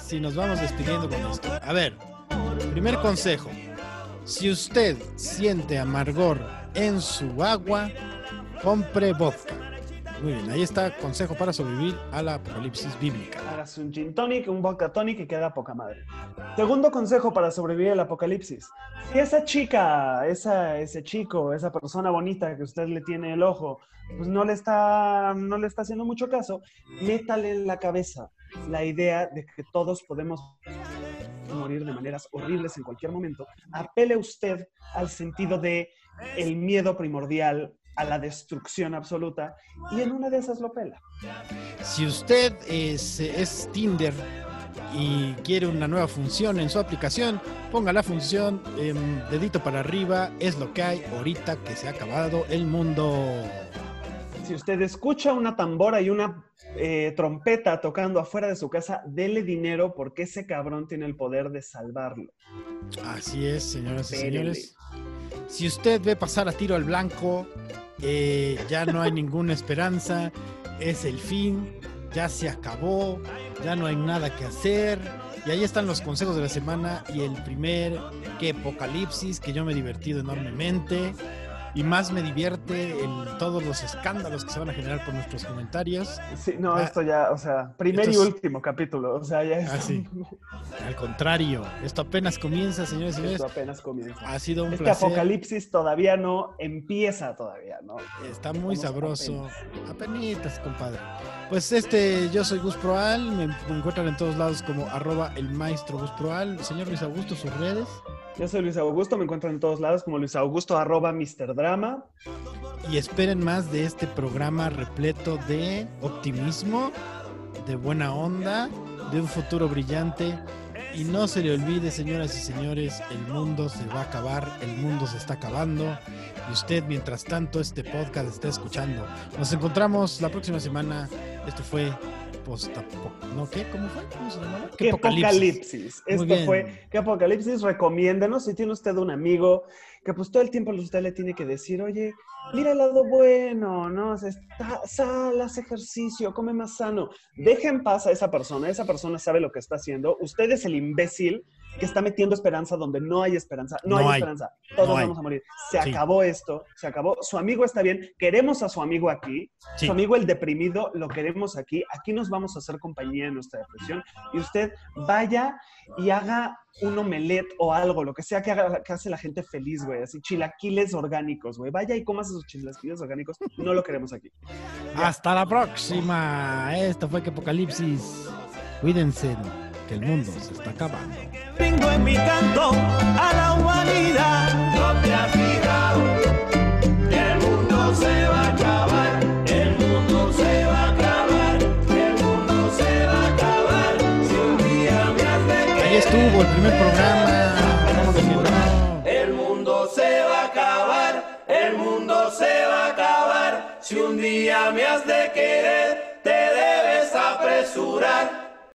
si nos vamos despidiendo con esto? A ver, primer consejo. Si usted siente amargor en su agua, compre vodka. Muy bien, ahí está consejo para sobrevivir a la apocalipsis bíblica. Hagas un gin tonic, un vodka tonic y queda poca madre. Segundo consejo para sobrevivir al apocalipsis. Si esa chica, esa, ese chico, esa persona bonita que usted le tiene el ojo, pues no le está, no le está haciendo mucho caso, métale en la cabeza la idea de que todos podemos morir de maneras horribles en cualquier momento. Apele usted al sentido de el miedo primordial a la destrucción absoluta y en una de esas lo pela. Si usted es, es Tinder y quiere una nueva función en su aplicación, ponga la función dedito para arriba, es lo que hay ahorita que se ha acabado el mundo. Si usted escucha una tambora y una eh, trompeta tocando afuera de su casa, dele dinero porque ese cabrón tiene el poder de salvarlo. Así es, señoras y señores. Si usted ve pasar a tiro al blanco, eh, ya no hay ninguna esperanza, es el fin, ya se acabó, ya no hay nada que hacer. Y ahí están los consejos de la semana y el primer, que apocalipsis, que yo me he divertido enormemente. Y más me divierte en todos los escándalos que se van a generar por nuestros comentarios. Sí, no, Ah, esto ya, o sea, primer y es- último capítulo, o sea, ya es, Ah, sí. Al contrario, esto apenas comienza, señores y señores. esto apenas comienza. Ha sido un Este placer. apocalipsis todavía no empieza todavía, ¿no? Está muy Estamos sabroso. Apenitas, compadre. Pues este, yo soy Gus Proal, me me encuentran en todos lados como arroba el maestro Gus Proal. Señor Luis Augusto, sus redes. Yo soy Luis Augusto, me encuentro en todos lados como Luis Augusto arroba Mr. Drama. Y esperen más de este programa repleto de optimismo, de buena onda, de un futuro brillante. Y no se le olvide, señoras y señores, el mundo se va a acabar, el mundo se está acabando. Y usted, mientras tanto, este podcast está escuchando. Nos encontramos la próxima semana. Esto fue ¿No qué? ¿Cómo fue? ¿Cómo se llamaba? ¿Qué apocalipsis? Esto bien. fue ¿Qué apocalipsis? Recomiéndenos si tiene usted un amigo que pues todo el tiempo usted le tiene que decir, oye, mira el lado bueno, ¿no? O sea, está- sal, haz ejercicio, come más sano. Deje en paz a esa persona, esa persona sabe lo que está haciendo. Usted es el imbécil que está metiendo esperanza donde no hay esperanza. No, No hay, esperanza. Todos No hay. vamos a morir. Se Sí. acabó esto, se acabó. Su amigo está bien. Queremos a su amigo aquí. Sí. Su amigo el deprimido lo queremos aquí. Aquí nos vamos a hacer compañía en nuestra depresión. Y usted vaya y haga un omelette o algo, lo que sea que, haga, que hace la gente feliz, güey. Así, chilaquiles orgánicos, güey. Vaya y comas esos chilaquiles orgánicos. No lo queremos aquí. Hasta la próxima. Esto fue que Apocalipsis. Cuídense, que el mundo se está acabando. Brindo en mi canto a la humanidad. No te has fijado que el mundo se va a acabar. El mundo se va a acabar. El mundo se va a acabar. Si un día me has de Ahí estuvo el primer programa. ¿Cómo de que no? acabar, el mundo se va a acabar. Si un día me has de querer, te debes apresurar.